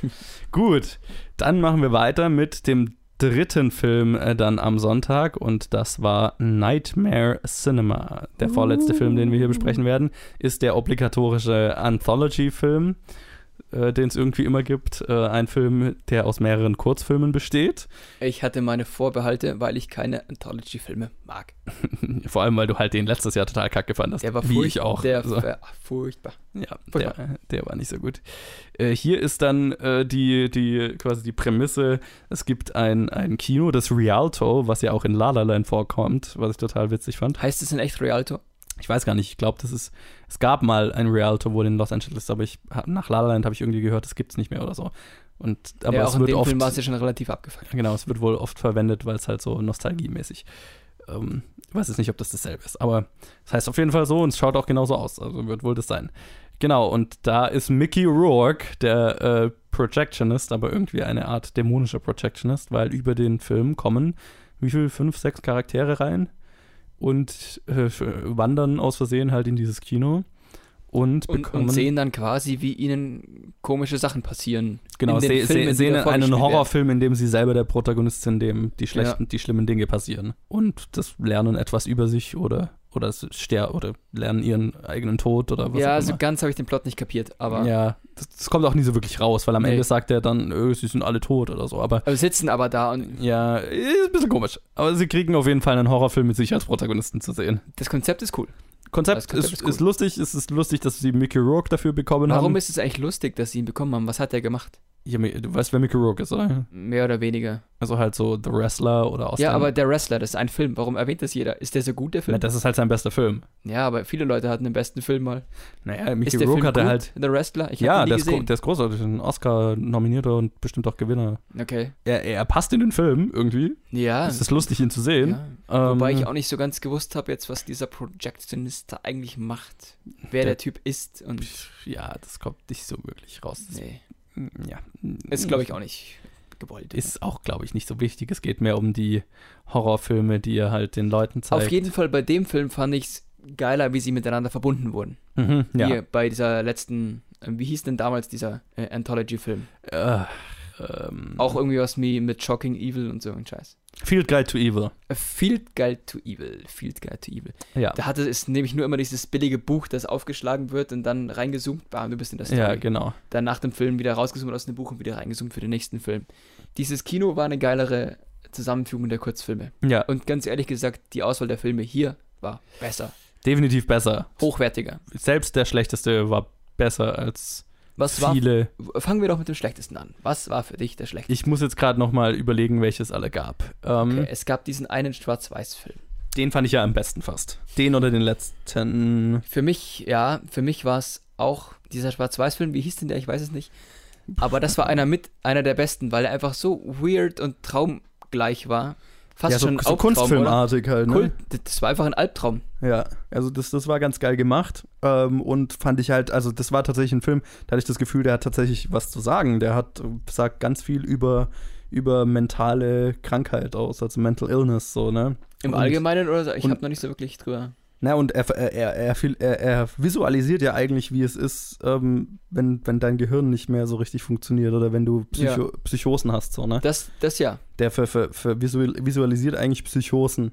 gut, dann machen wir weiter mit dem dritten Film äh, dann am Sonntag und das war Nightmare Cinema. Der vorletzte Film, den wir hier besprechen werden, ist der obligatorische Anthology-Film, äh, den es irgendwie immer gibt. Äh, ein Film, der aus mehreren Kurzfilmen besteht. Ich hatte meine Vorbehalte, weil ich keine Anthology-Filme mag. *laughs* Vor allem, weil du halt den letztes Jahr total kacke fandest. Der war wie ich auch. Der Also, war furchtbar. ja, furchtbar. der, der war nicht so gut. Äh, hier ist dann äh, die, die quasi die Prämisse, es gibt ein, ein Kino, das Rialto, was ja auch in La La Land vorkommt, was ich total witzig fand. Heißt es in echt Rialto? Ich weiß gar nicht, ich glaube, das ist, es gab mal ein Rialto wohl in Los Angeles, aber ich nach La La Land habe ich irgendwie gehört, das gibt es nicht mehr oder so. Und aber ja, es auch in wird dem oft, Film war es ja schon relativ abgefallen. Genau, es wird wohl oft verwendet, weil es halt so nostalgiemäßig. Ähm, ich weiß jetzt nicht, ob das dasselbe ist, aber es heißt auf jeden Fall so und es schaut auch genauso aus. Also wird wohl das sein. Genau, und da ist Mickey Rourke, der äh, Projectionist, aber irgendwie eine Art dämonischer Projectionist, weil über den Film kommen wie viel? Fünf, sechs Charaktere rein und äh, wandern aus Versehen halt in dieses Kino und Und, bekommen. und sehen dann quasi, wie ihnen komische Sachen passieren. Genau, in se Filmen, se sehen einen werden. Horrorfilm, in dem sie selber der Protagonist sind, dem die schlechten, die schlimmen Dinge passieren. Und das lernen etwas über sich oder oder es ster oder lernen ihren eigenen Tod oder was Ja, also immer. ganz habe ich den Plot nicht kapiert, aber ja, das, das kommt auch nie so wirklich raus, weil am Nee. Ende sagt er dann, öh, sie sind alle tot oder so. Aber aber sitzen aber da und ja, ist ein bisschen komisch. Aber sie kriegen auf jeden Fall einen Horrorfilm mit sich als Protagonisten zu sehen. das Konzept ist cool. Konzept, Konzept ist, ist cool. ist lustig, es ist lustig, dass sie Mickey Rourke dafür bekommen Warum haben. ist es eigentlich lustig, dass sie ihn bekommen haben? Was hat er gemacht? Ja, du weißt, wer Mickey Rourke ist, oder? Mehr oder weniger. Also halt so The Wrestler oder aus ja, aber der Wrestler, das ist ein Film. Warum erwähnt das jeder? Ist der so gut, der Film? Na, das ist halt sein bester Film. ja, aber viele Leute hatten den besten Film mal. Naja, Mickey ist Rourke hatte gut, halt. der Wrestler? Ich ja, der ist, der ist großartig. Ein Oscar-nominierter und bestimmt auch Gewinner. Okay. Er, er passt in den Film irgendwie. Ja. Es ist lustig, ihn zu sehen. ja. Ähm, Wobei ich auch nicht so ganz gewusst habe, jetzt, was dieser Projectionist da eigentlich macht. Wer Der- der, Typ ist und. Ja, das kommt nicht so wirklich raus. Nee. Ja. Ist, glaube ich, auch nicht gewollt. Ist auch, glaube ich, nicht so wichtig. Es geht mehr um die Horrorfilme, die er halt den Leuten zeigt. Auf jeden Fall bei dem Film fand ich es geiler, wie sie miteinander verbunden wurden. Mhm, ja. Hier bei dieser letzten, äh, wie hieß denn damals dieser äh, Anthology-Film? Äh, ähm, Auch irgendwie was wie mit Shocking Evil und so ein Scheiß. Field Guide to Evil. Field Guide to Evil. Field Guide to Evil. Ja. Da hatte es nämlich nur immer dieses billige Buch, das aufgeschlagen wird und dann reingezoomt. Bam, du bist in der Story. Ja, genau. Dann nach dem Film wieder rausgezoomt aus dem Buch und wieder reingezoomt für den nächsten Film. Dieses Kino war eine geilere Zusammenfügung der Kurzfilme. Ja, Und ganz ehrlich gesagt, die Auswahl der Filme hier war besser. definitiv besser. Hochwertiger. Selbst der schlechteste war besser als Was war. viele. Fangen wir doch mit dem schlechtesten an. Was war für dich der schlechteste? Ich muss jetzt gerade noch mal überlegen, welches alle gab. Ähm, Okay, es gab diesen einen Schwarz-Weiß-Film. Den fand ich ja am besten fast. Den oder den letzten. Für mich, ja, für mich war es auch dieser Schwarz-Weiß-Film. Wie hieß denn der? Ich weiß es nicht. Aber das war einer mit, einer der besten, weil er einfach so weird und traumgleich war. Fast ja, so, schon so Albtraum, oder? Kunstfilmartig halt, ne? Kult, das war einfach ein Albtraum. Ja, also das, das war ganz geil gemacht ähm, und fand ich halt, also das war tatsächlich ein Film, da hatte ich das Gefühl, der hat tatsächlich was zu sagen. Der hat, äh, sagt ganz viel über, über mentale Krankheit aus, also Mental Illness, so, ne? Im Und- Allgemeinen oder so? Ich habe noch nicht so wirklich drüber. Na, und er, er, er, er, er, er visualisiert ja eigentlich, wie es ist, ähm, wenn, wenn dein Gehirn nicht mehr so richtig funktioniert oder wenn du Psycho Psychosen hast, so, ne? Das, das ja. Der ver, ver, ver visual, visualisiert eigentlich Psychosen.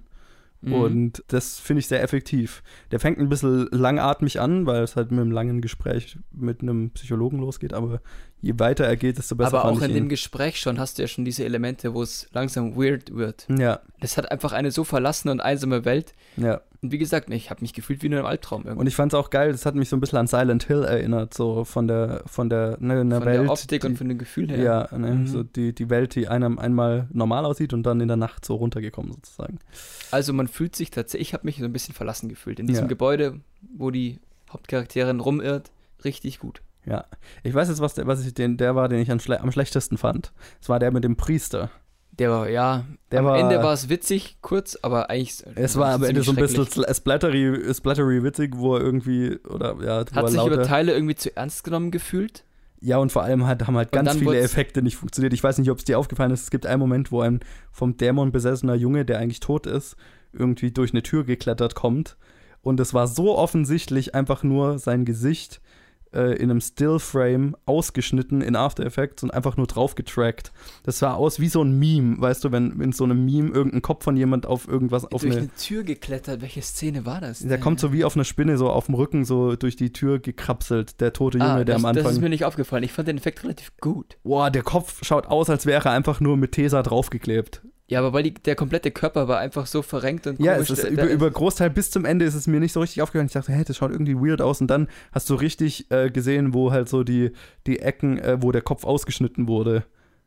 Mhm. Und das finde ich sehr effektiv. Der fängt ein bisschen langatmig an, weil es halt mit einem langen Gespräch mit einem Psychologen losgeht, aber je weiter er geht, desto besser Aber auch in dem. Gespräch schon hast du ja schon diese Elemente, wo es langsam weird wird. Ja, Es hat einfach eine so verlassene und einsame Welt. ja. Und wie gesagt, ich habe mich gefühlt wie in einem Albtraum irgendwie. Und ich fand es auch geil, das hat mich so ein bisschen an Silent Hill erinnert, so von der, von der, ne, von Welt. der Optik die, und von dem Gefühl her. Ja, ne, Mhm. so die, die Welt, die einem einmal normal aussieht und dann in der Nacht so runtergekommen sozusagen. Also man fühlt sich tatsächlich, ich habe mich so ein bisschen verlassen gefühlt. In diesem Ja. Gebäude, wo die Hauptcharakterin rumirrt, richtig gut. Ja. Ich weiß jetzt, was der, was ich den, der war, den ich am, schle am schlechtesten fand. Das war der mit dem Priester. Der war, ja, Der am war- Ende war es witzig, kurz, aber eigentlich. Es war am Ende so ein bisschen splattery, splattery witzig, wo er irgendwie, oder ja, Hat sich lauter, über Teile irgendwie zu ernst genommen gefühlt. Ja, und vor allem hat, haben halt Und ganz viele Effekte nicht funktioniert. Ich weiß nicht, ob es dir aufgefallen ist. Es gibt einen Moment, wo ein vom Dämon besessener Junge, der eigentlich tot ist, irgendwie durch eine Tür geklettert kommt. Und es war so offensichtlich einfach nur sein Gesicht äh, in einem Stillframe ausgeschnitten in After Effects und einfach nur drauf getrackt. Das sah aus wie so ein Meme, weißt du, wenn in so einem Meme irgendein Kopf von jemand auf irgendwas auf durch eine eine Tür geklettert. Welche Szene war das? der denn? kommt so wie auf eine Spinne so auf dem Rücken so durch die Tür gekrapselt, der tote Junge, ah, der das, am Das ist Anfang. mir nicht aufgefallen. Ich fand den Effekt relativ gut. Boah, der Kopf schaut aus, als wäre er einfach nur mit Tesa draufgeklebt. Ja, aber weil die, der komplette Körper war einfach so verrenkt und Ja, komisch. es ist Der- über, über Großteil bis zum Ende ist es mir nicht so richtig aufgefallen. Ich dachte, hey, das schaut irgendwie weird aus. Und dann hast du richtig äh, gesehen, wo halt so die, die Ecken, äh, wo der Kopf ausgeschnitten wurde.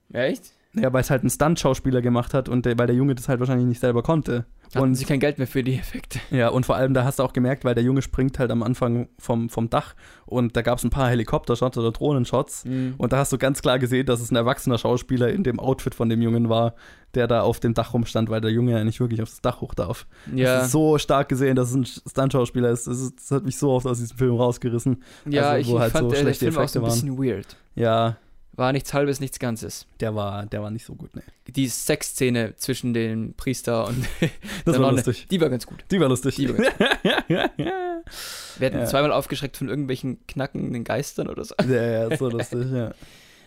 Ja, echt? Ja, weil es halt ein Stunt-Schauspieler gemacht hat und der, weil der Junge das halt wahrscheinlich nicht selber konnte. Hatten Und sie kein Geld mehr für die Effekte. Ja, und vor allem, da hast du auch gemerkt, weil der Junge springt halt am Anfang vom, vom Dach und da gab es ein paar Helikopter-Shots oder Drohnenshots. Und da hast du ganz klar gesehen, dass es ein erwachsener Schauspieler in dem Outfit von dem Jungen war, der da auf dem Dach rumstand, weil der Junge ja nicht wirklich aufs Dach hoch darf. Ja, Das ist so stark gesehen, dass es ein Stunt-Schauspieler ist. Das, ist. das hat mich so oft aus diesem Film rausgerissen. ja also, ich, halt fand so äh, der schlechte Film auch so ein bisschen weird. Ja, War nichts Halbes, nichts Ganzes. der war, der war nicht so gut, ne. Die Sexszene zwischen dem Priester und Das *laughs* war lustig. Die war ganz gut. Die war lustig. Die war ganz *laughs* Wir hatten Ja. zweimal aufgeschreckt von irgendwelchen knackenden Geistern oder so. ja, ja, so lustig, ja. *laughs*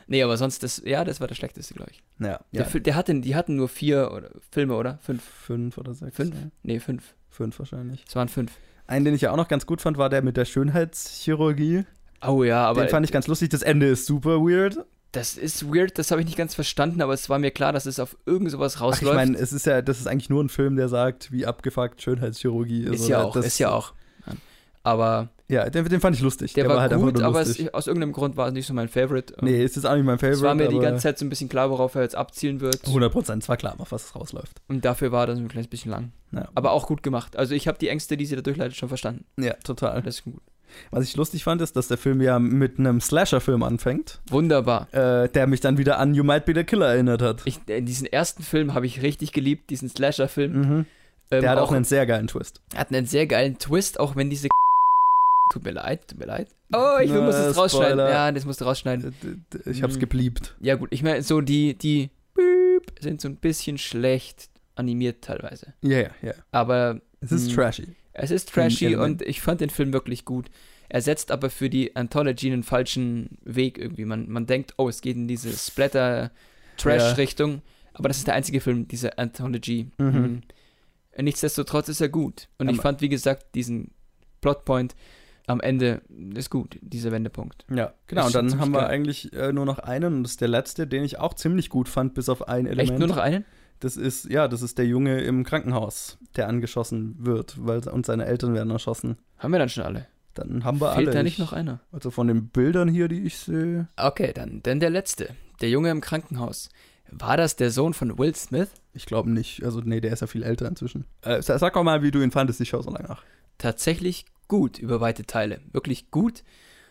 Nee, aber sonst, das, ja, das war der schlechteste, glaube ich. Ja, Der, ja. Der hatten, die hatten nur vier oder, Filme, oder? Fünf. Fünf oder sechs. Fünf? Ja. Nee, fünf. Fünf wahrscheinlich. Es waren fünf. Einen, den ich ja auch noch ganz gut fand, war der mit der Schönheitschirurgie. Oh ja, aber den fand ich ganz lustig. Das Ende ist super weird. das ist weird, das habe ich nicht ganz verstanden, aber es war mir klar, dass es auf irgend sowas Ach, rausläuft. ich meine, es ist ja, das ist eigentlich nur ein Film, der sagt, wie abgefuckt Schönheitschirurgie ist. ist ja oder? auch, das, ist ja auch. Aber Ja, den, den fand ich lustig. der, war, halt gut, aber es, aus irgendeinem Grund war es nicht so mein Favorite. Nee, ist jetzt auch nicht mein Favorite. es war mir die ganze Zeit so ein bisschen klar, worauf er jetzt abzielen wird. 100 Prozent, es war klar, auf was es rausläuft. Und dafür war das ein kleines bisschen lang. Ja, Aber auch gut gemacht. Also ich habe die Ängste, die sie da durchleitet, schon verstanden. ja total. Das ist gut. Was ich lustig fand, ist, dass der Film ja mit einem Slasher-Film anfängt, Wunderbar. äh, der mich dann wieder an You Might Be the Killer erinnert hat. Ich, äh, diesen ersten Film habe ich richtig geliebt, diesen Slasher-Film. Mhm. Ähm, Der hat auch einen sehr geilen Twist. hat einen sehr geilen Twist, auch wenn diese *laughs* Tut mir leid, tut mir leid. Oh, ich Na, muss es rausschneiden. Spoiler. Ja, das musst du rausschneiden. Ich hab's Mhm. gebliebt. Ja, gut, ich meine, so die, die sind so ein bisschen schlecht animiert teilweise. Ja, ja, ja. Aber Es ist Hm. trashy. Es ist trashy und ich fand den Film wirklich gut. Er setzt aber für die Anthology einen falschen Weg irgendwie. Man, man denkt, oh, es geht in diese Splatter-Trash-Richtung. Aber das ist der einzige Film, diese Anthology. Mhm. Mhm. Nichtsdestotrotz ist er gut. Und ich Aber- fand, wie gesagt, diesen Plotpoint am Ende ist gut, dieser Wendepunkt. Ja, genau. Und dann haben wir geil. eigentlich äh, nur noch einen und das ist der letzte, den ich auch ziemlich gut fand, bis auf ein Element. Echt nur noch einen? Das ist, ja, das ist der Junge im Krankenhaus, der angeschossen wird, weil und seine Eltern werden erschossen. Haben wir dann schon alle? Dann haben wir Fehlt alle. da nicht Ich- noch einer? Also von den Bildern hier, die ich sehe. Okay, dann, dann der letzte. Der Junge im Krankenhaus. War das der Sohn von Will Smith? Ich glaube nicht. Also, nee, der ist ja viel älter inzwischen. Äh, sag doch mal, wie du ihn fandest, ich schau so lange nach. Tatsächlich gut über weite Teile. Wirklich gut.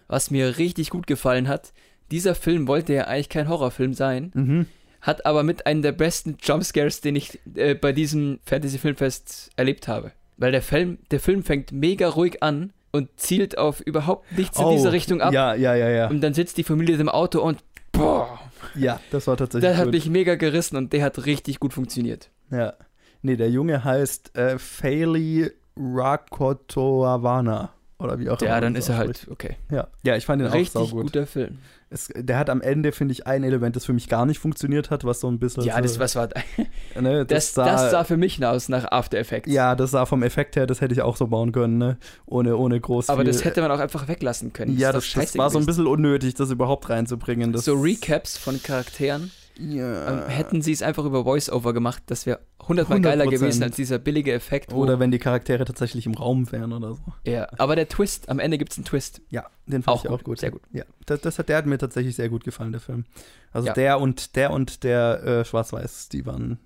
Was mir richtig gut gefallen hat, dieser Film wollte ja eigentlich kein Horrorfilm sein, Mhm. Hat aber mit einem der besten Jumpscares, den ich äh, bei diesem Fantasy-Filmfest erlebt habe. Weil der Film, der Film fängt mega ruhig an und zielt auf überhaupt nichts in diese Richtung ab. Oh, Ja, ja, ja, ja. Und dann sitzt die Familie im Auto und boah, Ja, das war tatsächlich der hat gut. mich mega gerissen und der hat richtig gut funktioniert. Ja. Nee, der Junge heißt äh, Faili Rakotoavana. Oder wie auch immer. Ja, dann ist er halt, okay. Ja. ja, ich fand den auch Richtig saugut. guter Film. Es, der hat am Ende, finde ich, ein Element, das für mich gar nicht funktioniert hat, was so ein bisschen. Ja, so, das, was war, *laughs* ne, *laughs* das, das sah für mich aus nach After Effects. Ja, das sah vom Effekt her, das hätte ich auch so bauen können, ne? Ohne, ohne groß Aber viel, das hätte man auch einfach weglassen können. Ja, das, das scheiße war so ein bisschen unnötig, das überhaupt reinzubringen. Das, So Recaps von Charakteren. Ja. Ähm, hätten sie es einfach über Voice-Over gemacht, das wäre hundertmal 100%. geiler gewesen als dieser billige Effekt. Oder wenn die Charaktere tatsächlich im Raum wären oder so. Ja, aber der Twist, am Ende gibt es einen Twist. Ja, den fand Auch ich auch gut, gut. sehr gut. Ja, das, das hat, der hat mir tatsächlich sehr gut gefallen, der Film. Also Ja. der und der und der äh, Schwarz-Weiß, die waren.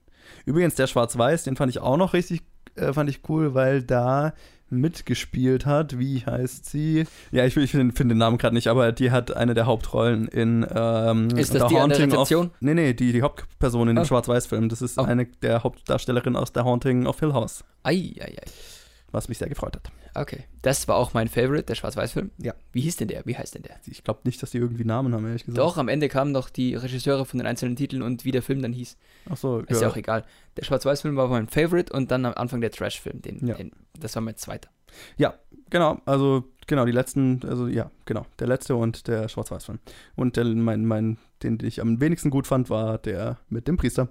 Übrigens, der Schwarz-Weiß, den fand ich auch noch richtig äh, fand ich cool, weil da mitgespielt hat. Wie heißt sie? Ja, ich, ich finde find den Namen gerade nicht, aber die hat eine der Hauptrollen in ähm, Ist das die an der Rezeption? Of, nee, nee, die, die Hauptperson in Oh. dem Schwarz-Weiß-Film. Das ist Oh. eine der Hauptdarstellerinnen aus der Haunting of Hill House, Ei, ei, ei. Was mich sehr gefreut hat. Okay. Das war auch mein Favorite, der Schwarz-Weiß-Film. Ja. Wie hieß denn der? Wie heißt denn der? Ich glaube nicht, dass die irgendwie Namen haben, ehrlich gesagt. Doch, am Ende kamen noch die Regisseure von den einzelnen Titeln und wie der Film dann hieß. Ach so, Ist ja, auch egal. Der Schwarz-Weiß-Film war mein Favorite und dann am Anfang der Trash-Film. Den, Ja. den, das war mein zweiter. Genau, also genau, die letzten, also ja, genau, der letzte und der Schwarz-Weiß-Film. Und der, mein, mein, den ich am wenigsten gut fand, war der mit dem Priester.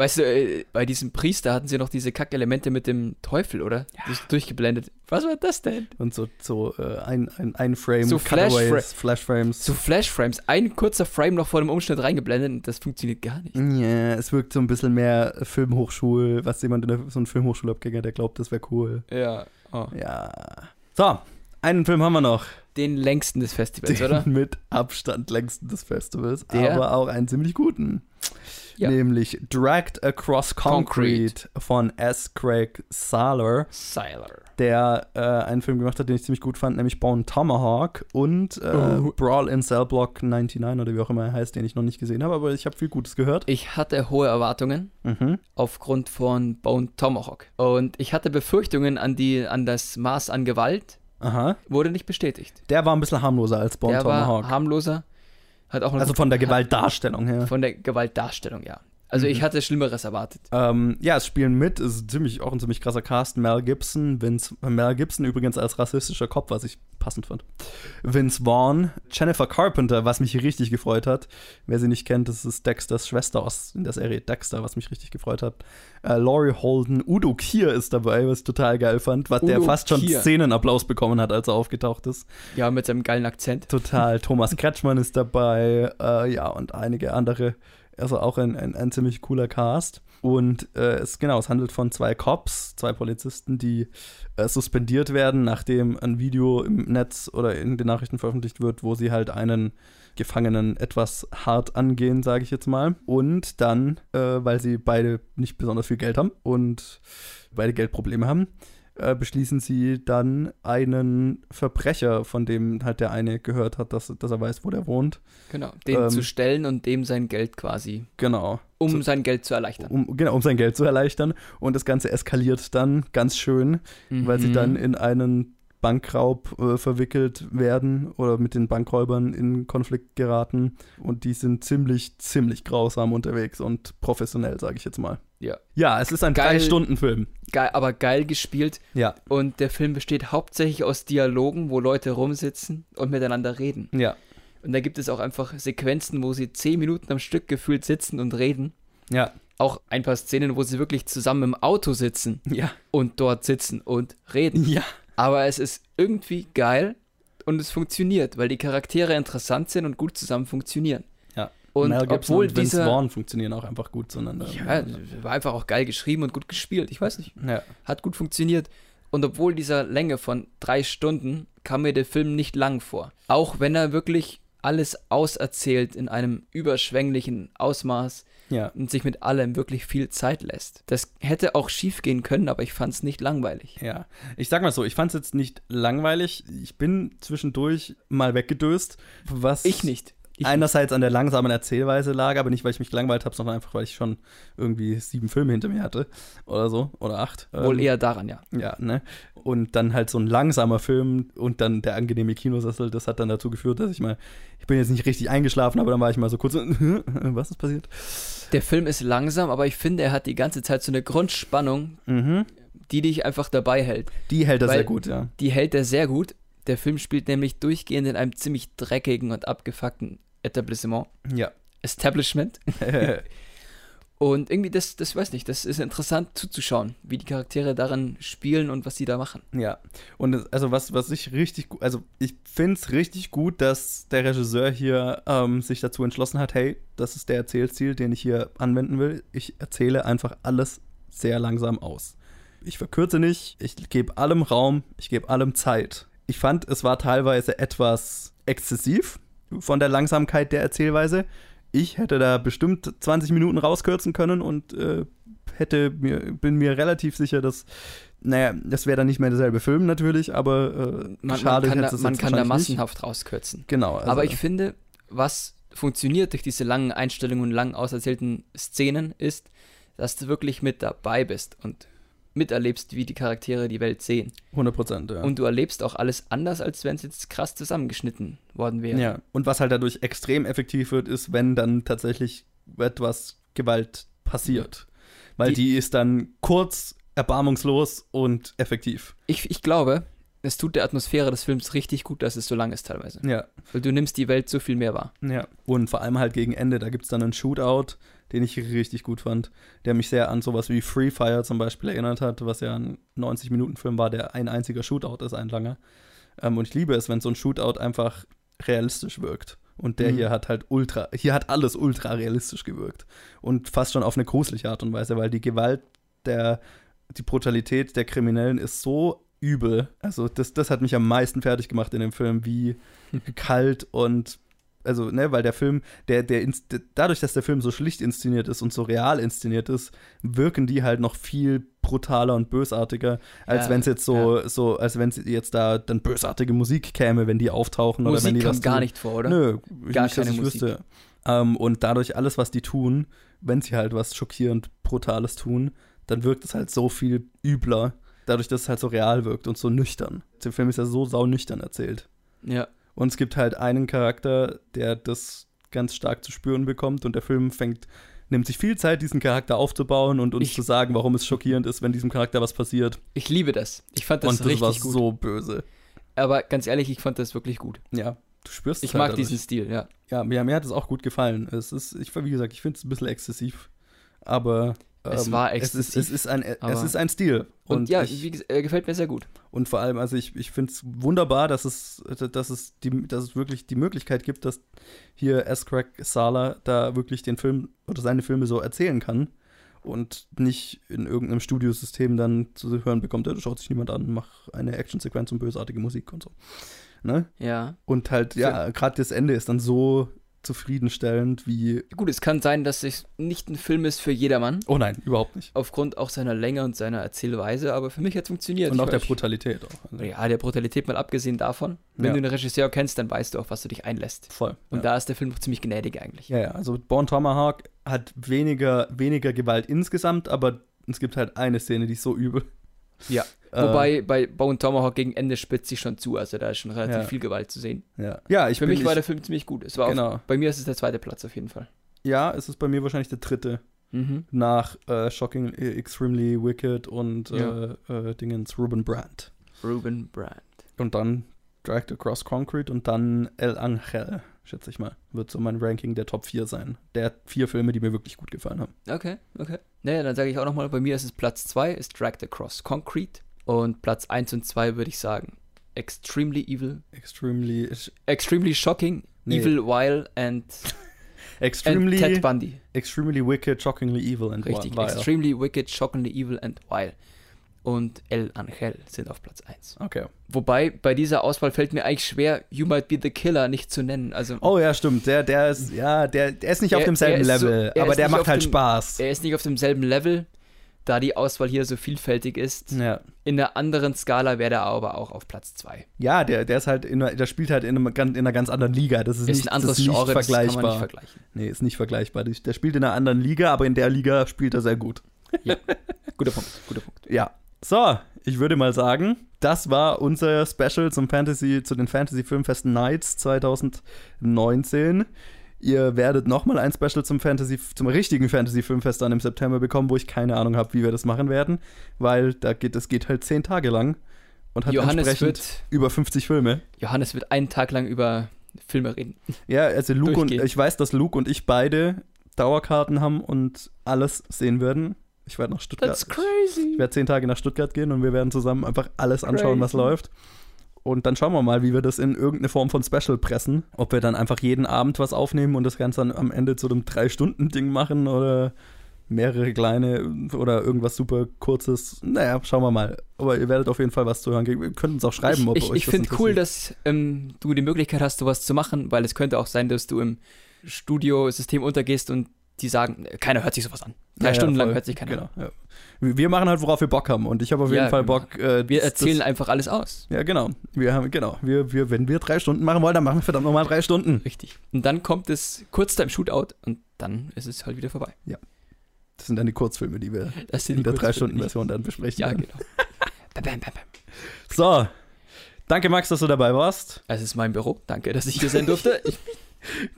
Weißt du, äh, bei diesem Priester hatten sie noch diese Kackelemente mit dem Teufel, oder? Ja. Durchgeblendet. Was war das denn? Und so, so äh, ein, ein, ein Frame, So Cutaways, Flashframes. So Flashframes. Ein kurzer Frame noch vor dem Umschnitt reingeblendet und das funktioniert gar nicht. Ja, es wirkt so ein bisschen mehr Filmhochschul, was jemand in der, so ein Filmhochschulabgänger, der glaubt, das wäre cool. Ja. Oh. Ja. So, einen Film haben wir noch. Den längsten des Festivals, Den oder? mit Abstand längsten des Festivals, Der? aber auch einen ziemlich guten. Ja. Nämlich Dragged Across Concrete, von S. Craig Saller, Siler. der äh, einen Film gemacht hat, den ich ziemlich gut fand, nämlich Bone Tomahawk und äh, Oh. Brawl in Cell Block 99 oder wie auch immer er heißt, den ich noch nicht gesehen habe, aber ich habe viel Gutes gehört. Ich hatte hohe Erwartungen Mhm. aufgrund von Bone Tomahawk. Und ich hatte Befürchtungen an, die, an das Maß an Gewalt. Aha. Wurde nicht bestätigt. Der war ein bisschen harmloser als Bone Der Tomahawk. war harmloser. Hat auch also von der Gewaltdarstellung her. Von der Gewaltdarstellung, ja. Also Mhm. ich hatte Schlimmeres erwartet. Ähm, ja, es spielen mit, es ist ziemlich, auch ein ziemlich krasser Cast. Mel Gibson, Vince, Mel Gibson übrigens als rassistischer Kopf, was ich passend fand. Vince Vaughn, Jennifer Carpenter, was mich richtig gefreut hat. Wer sie nicht kennt, das ist Dexters Schwester aus in der Serie Dexter, was mich richtig gefreut hat. Äh, Laurie Holden, Udo Kier ist dabei, was ich total geil fand, was der Udo fast schon Kier. Szenenapplaus bekommen hat, als er aufgetaucht ist. Ja, mit seinem geilen Akzent. Total. Thomas Kretschmann ist dabei, äh, ja, und einige andere. Also auch ein, ein, ein ziemlich cooler Cast. Und äh, es, genau, es handelt von zwei Cops, zwei Polizisten, die äh, suspendiert werden, nachdem ein Video im Netz oder in den Nachrichten veröffentlicht wird, wo sie halt einen Gefangenen etwas hart angehen, sage ich jetzt mal. Und dann, äh, weil sie beide nicht besonders viel Geld haben und beide Geldprobleme haben, äh, beschließen sie dann einen Verbrecher, von dem halt der eine gehört hat, dass, dass er weiß, wo der wohnt. Genau. Den Ähm, zu stellen und dem sein Geld quasi, Genau. um Zu- sein Geld zu erleichtern. Um, genau, um sein Geld zu erleichtern. Und das Ganze eskaliert dann ganz schön, weil sie Mhm. dann in einen Bankraub äh, verwickelt werden oder mit den Bankräubern in Konflikt geraten. Und die sind ziemlich, ziemlich grausam unterwegs und professionell, sage ich jetzt mal. Ja. Ja, es ist ein. Drei-Stunden-Film. Geil, aber geil gespielt. Ja. Und der Film besteht hauptsächlich aus Dialogen, wo Leute rumsitzen und miteinander reden. Ja. Und da gibt es auch einfach Sequenzen, wo sie zehn Minuten am Stück gefühlt sitzen und reden. Ja. Auch ein paar Szenen, wo sie wirklich zusammen im Auto sitzen Ja. und dort sitzen und reden. Ja. Aber es ist irgendwie geil und es funktioniert, weil die Charaktere interessant sind und gut zusammen funktionieren. Ja. Und Mel Gibson obwohl und Vince dieser. Vaughn funktionieren auch einfach gut zueinander. Ja, war einfach auch geil geschrieben und gut gespielt. Ich weiß nicht. ja. Hat gut funktioniert. Und obwohl dieser Länge von drei Stunden kam mir der Film nicht lang vor. Auch wenn er wirklich alles auserzählt in einem überschwänglichen Ausmaß ja. und sich mit allem wirklich viel Zeit lässt. Das hätte auch schief gehen können, aber ich fand es nicht langweilig. Ja, ich sag mal so, ich fand es jetzt nicht langweilig. Ich bin zwischendurch mal weggedöst, was Ich nicht. Ich einerseits an der langsamen Erzählweise lag, aber nicht, weil ich mich gelangweilt habe, sondern einfach, weil ich schon irgendwie sieben Filme hinter mir hatte oder so, oder acht. wohl Ähm, eher daran, ja. Ja, ne? Und dann halt so ein langsamer Film und dann der angenehme Kinosessel, das hat dann dazu geführt, dass ich mal, ich bin jetzt nicht richtig eingeschlafen, aber dann war ich mal so kurz, *laughs* was ist passiert? Der Film ist langsam, aber ich finde, er hat die ganze Zeit so eine Grundspannung, Mhm. die dich einfach dabei hält. Die hält er Weil- sehr gut, ja. Die hält er sehr gut. Der Film spielt nämlich durchgehend in einem ziemlich dreckigen und abgefuckten Etablissement. Ja. Establishment. *laughs* Und irgendwie, das, das weiß nicht, das ist interessant zuzuschauen, wie die Charaktere darin spielen und was sie da machen. Ja, und es- also was, was ich richtig, also ich finde es richtig gut, dass der Regisseur hier ähm, sich dazu entschlossen hat, hey, das ist der Erzählstil, den ich hier anwenden will. Ich erzähle einfach alles sehr langsam aus. Ich verkürze nicht, ich gebe allem Raum, ich gebe allem Zeit. Ich fand, es war teilweise etwas exzessiv von der Langsamkeit der Erzählweise. Ich hätte da bestimmt 20 Minuten rauskürzen können und äh, hätte mir, bin mir relativ sicher, dass, naja, das wäre dann nicht mehr derselbe Film natürlich, aber äh, Man, schade man kann, da, man kann da wahrscheinlich nicht. massenhaft rauskürzen. Genau. Also, Aber ich finde, was funktioniert durch diese langen Einstellungen und lang auserzählten Szenen, ist, dass du wirklich mit dabei bist und miterlebst, wie die Charaktere die Welt sehen. 100 Prozent, ja. Und du erlebst auch alles anders, als wenn es jetzt krass zusammengeschnitten worden wäre. Ja, und was halt dadurch extrem effektiv wird, ist, wenn dann tatsächlich etwas Gewalt passiert. Weil die, Die- ist dann kurz, erbarmungslos und effektiv. Ich, ich glaube, es tut der Atmosphäre des Films richtig gut, dass es so lang ist teilweise. Ja, Weil du nimmst die Welt so viel mehr wahr. ja. Und vor allem halt gegen Ende, da gibt es dann einen Shootout, den ich richtig gut fand, der mich sehr an sowas wie Free Fire zum Beispiel erinnert hat, was ja ein 90-Minuten-Film war, der ein einziger Shootout ist, ein langer. Ähm, und ich liebe es, wenn so ein Shootout einfach realistisch wirkt. Und der Mhm. hier hat halt ultra, hier hat alles ultra realistisch gewirkt. Und fast schon auf eine gruselige Art und Weise, weil die Gewalt der, die Brutalität der Kriminellen ist so übel. Also das, das hat mich am meisten fertig gemacht in dem Film, wie *laughs* kalt und also, ne, weil der Film, der, der, dadurch, dass der Film so schlicht inszeniert ist und so real inszeniert ist, wirken die halt noch viel brutaler und bösartiger, als Ja, wenn es jetzt so, so, als wenn es jetzt da dann bösartige Musik käme, wenn die auftauchen oder wenn Musik die was kommt gar tun. nicht vor, oder? Nö, Gar nicht, keine ich Musik. wüsste. Ähm, und dadurch alles, was die tun, wenn sie halt was schockierend Brutales tun, dann wirkt es halt so viel übler, dadurch, dass es halt so real wirkt und so nüchtern. Der Film ist ja so saunüchtern erzählt. Ja. Und es gibt halt einen Charakter, der das ganz stark zu spüren bekommt und der Film fängt, nimmt sich viel Zeit, diesen Charakter aufzubauen und uns Ich- zu sagen, warum es schockierend ist, wenn diesem Charakter was passiert. Ich liebe das. Ich fand das und das richtig war gut. so böse. Aber ganz ehrlich, ich fand das wirklich gut. Ja, du spürst Ich es halt mag diesen dadurch. Stil, ja. Ja, mir, mir hat es auch gut gefallen. Es ist, ich, wie gesagt, ich finde es ein bisschen exzessiv, aber Es ähm, war Es ist, exzessiv, es ist ein, es ist ein Stil. Und, ja, ich, wie, äh, gefällt mir sehr gut. Und vor allem, also ich, ich finde es wunderbar, dass es, dass, es die, dass es wirklich die Möglichkeit gibt, dass hier S. Craig Sala da wirklich den Film oder seine Filme so erzählen kann und nicht in irgendeinem Studiosystem dann zu hören bekommt, da schaut sich niemand an, mach eine Actionsequenz und bösartige Musik und so. Ne? Ja. Und halt, ja, gerade das Ende ist dann so zufriedenstellend wie, Gut, es kann sein, dass es nicht ein Film ist für jedermann, oh nein, überhaupt nicht. aufgrund auch seiner Länge und seiner Erzählweise, aber für mich hat es funktioniert. Und auch der Brutalität auch. Also, Ja, der Brutalität mal abgesehen davon. Wenn Ja. du den Regisseur kennst, dann weißt du auch, was du dich einlässt. voll. Und ja. da ist der Film noch ziemlich gnädig eigentlich. Ja, ja, also Born Tomahawk hat weniger, weniger Gewalt insgesamt, aber es gibt halt eine Szene, die ist so übel. Ja. Äh, Wobei bei Bone Tomahawk gegen Ende spitzt sich schon zu, also da ist schon relativ Ja. viel Gewalt zu sehen. ja. ja, ich Für mich war der Film ziemlich gut. Es war auf, Genau. bei mir ist es der zweite Platz auf jeden Fall. Ja, es ist bei mir wahrscheinlich der dritte Mhm. nach äh, Shocking, äh, Extremely Wicked und Ja. äh, äh, Dingens Ruben Brandt. Ruben Brand. Und dann Dragged Across Concrete und dann El Angel, schätze ich mal. Wird so mein Ranking der Top 4 sein. Der vier Filme, die mir wirklich gut gefallen haben. Okay, okay. Naja, dann sage ich auch nochmal, bei mir ist es Platz 2, ist Dragged Across Concrete. Und Platz 1 und 2 würde ich sagen Extremely Evil, Extremely, Extremely Shocking, Nee. Evil, Wild and, *laughs* and extremely, Ted Bundy. extremely Wicked, Shockingly Evil and Richtig, Vile. Extremely Wicked, Shockingly Evil and Wild. Und El Angel sind auf Platz 1. Okay. Wobei, bei dieser Auswahl fällt mir eigentlich schwer, You Might Be the Killer nicht zu nennen. Also, Oh ja, stimmt. Der, der ist, ja, der, der ist nicht auf Er- demselben ist so- Level, er aber der macht auf halt dem- Spaß. er ist nicht auf demselben Level, da die Auswahl hier so vielfältig ist. Ja, In einer anderen Skala wäre er aber auch auf Platz 2. ja der, der ist halt, in, einer- der spielt halt in, einem, in einer ganz anderen Liga. Das ist, Ist nicht, ein anderes das ist nicht Genre, das kann vergleichbar. man nicht vergleichen. nee, ist nicht vergleichbar. Der spielt in einer anderen Liga, aber in der Liga spielt er sehr gut. Guter Punkt, guter Punkt. Ja. So, ich würde mal sagen, das war unser Special zum Fantasy, zu den Fantasy Filmfesten Nights 2019. Ihr werdet nochmal ein Special zum Fantasy, zum richtigen Fantasy Filmfest dann im September bekommen, wo ich keine Ahnung habe, wie wir das machen werden, weil da geht, es geht halt zehn Tage lang und hat Johannes entsprechend wird, über 50 Filme. Johannes wird einen Tag lang über Filme reden. Ja, also Luke und Durchgehend. ich weiß, dass Luke und ich beide Dauerkarten haben und alles sehen werden. Ich werde nach Stuttgart. That's crazy. Ich werde zehn Tage nach Stuttgart gehen und wir werden zusammen einfach alles anschauen, was Crazy. läuft. Und dann schauen wir mal, wie wir das in irgendeine Form von Special pressen. Ob wir dann einfach jeden Abend was aufnehmen und das Ganze dann am Ende zu einem Drei-Stunden-Ding machen oder mehrere kleine oder irgendwas super kurzes. Naja, schauen wir mal. Aber ihr werdet auf jeden Fall was zu hören. kriegen. Ihr könnt uns auch schreiben, ich ob ich, euch ich finde cool, dass ähm, du die Möglichkeit hast, sowas zu machen, weil es könnte auch sein, dass du im Studiosystem untergehst und die sagen, keiner hört sich sowas an. Drei Ja, ja, Stunden lang voll. hört sich keiner Genau. an. Ja. Wir machen halt, worauf wir Bock haben. Und ich habe auf jeden Ja, Fall genau. Bock. Äh, Wir erzählen das, einfach alles aus. Ja, genau. Wir haben, genau. Wir, wir, wenn wir drei Stunden machen wollen, dann machen wir verdammt nochmal drei Stunden. Richtig. Und dann kommt es kurz da im Shootout und dann ist es halt wieder vorbei. Das sind dann die Kurzfilme, die wir Das sind in die der Kurzfilme, Drei-Stunden-Version dann besprechen. Ja, werden. genau. *laughs* bam, bam, bam. So. Danke, Max, dass du dabei warst. Es ist mein Büro. Danke, dass ich hier sein durfte. Ich,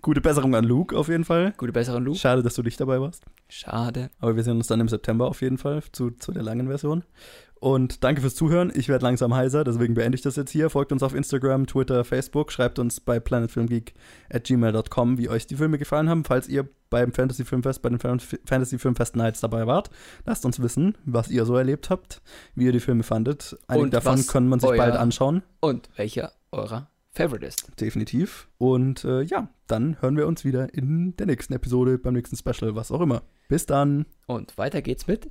Gute Besserung an Luke auf jeden Fall. gute Besserung, Lu. Schade, dass du nicht dabei warst. Schade. Aber wir sehen uns dann im September auf jeden Fall zu, zu der langen Version. Und danke fürs Zuhören. Ich werde langsam heiser, deswegen beende ich das jetzt hier. Folgt uns auf Instagram, Twitter, Facebook. Schreibt uns bei planetfilmgeek at gmail.com, wie euch die Filme gefallen haben. Falls ihr beim Fantasy Filmfest, bei den Fan- Fantasy Filmfest Nights dabei wart, lasst uns wissen, was ihr so erlebt habt, wie ihr die Filme fandet. Einige davon kann man sich bald anschauen. Und welcher eurer Favorite ist. Definitiv. Und äh, ja, dann hören wir uns wieder in der nächsten Episode, beim nächsten Special, was auch immer. Bis dann. Und weiter geht's mit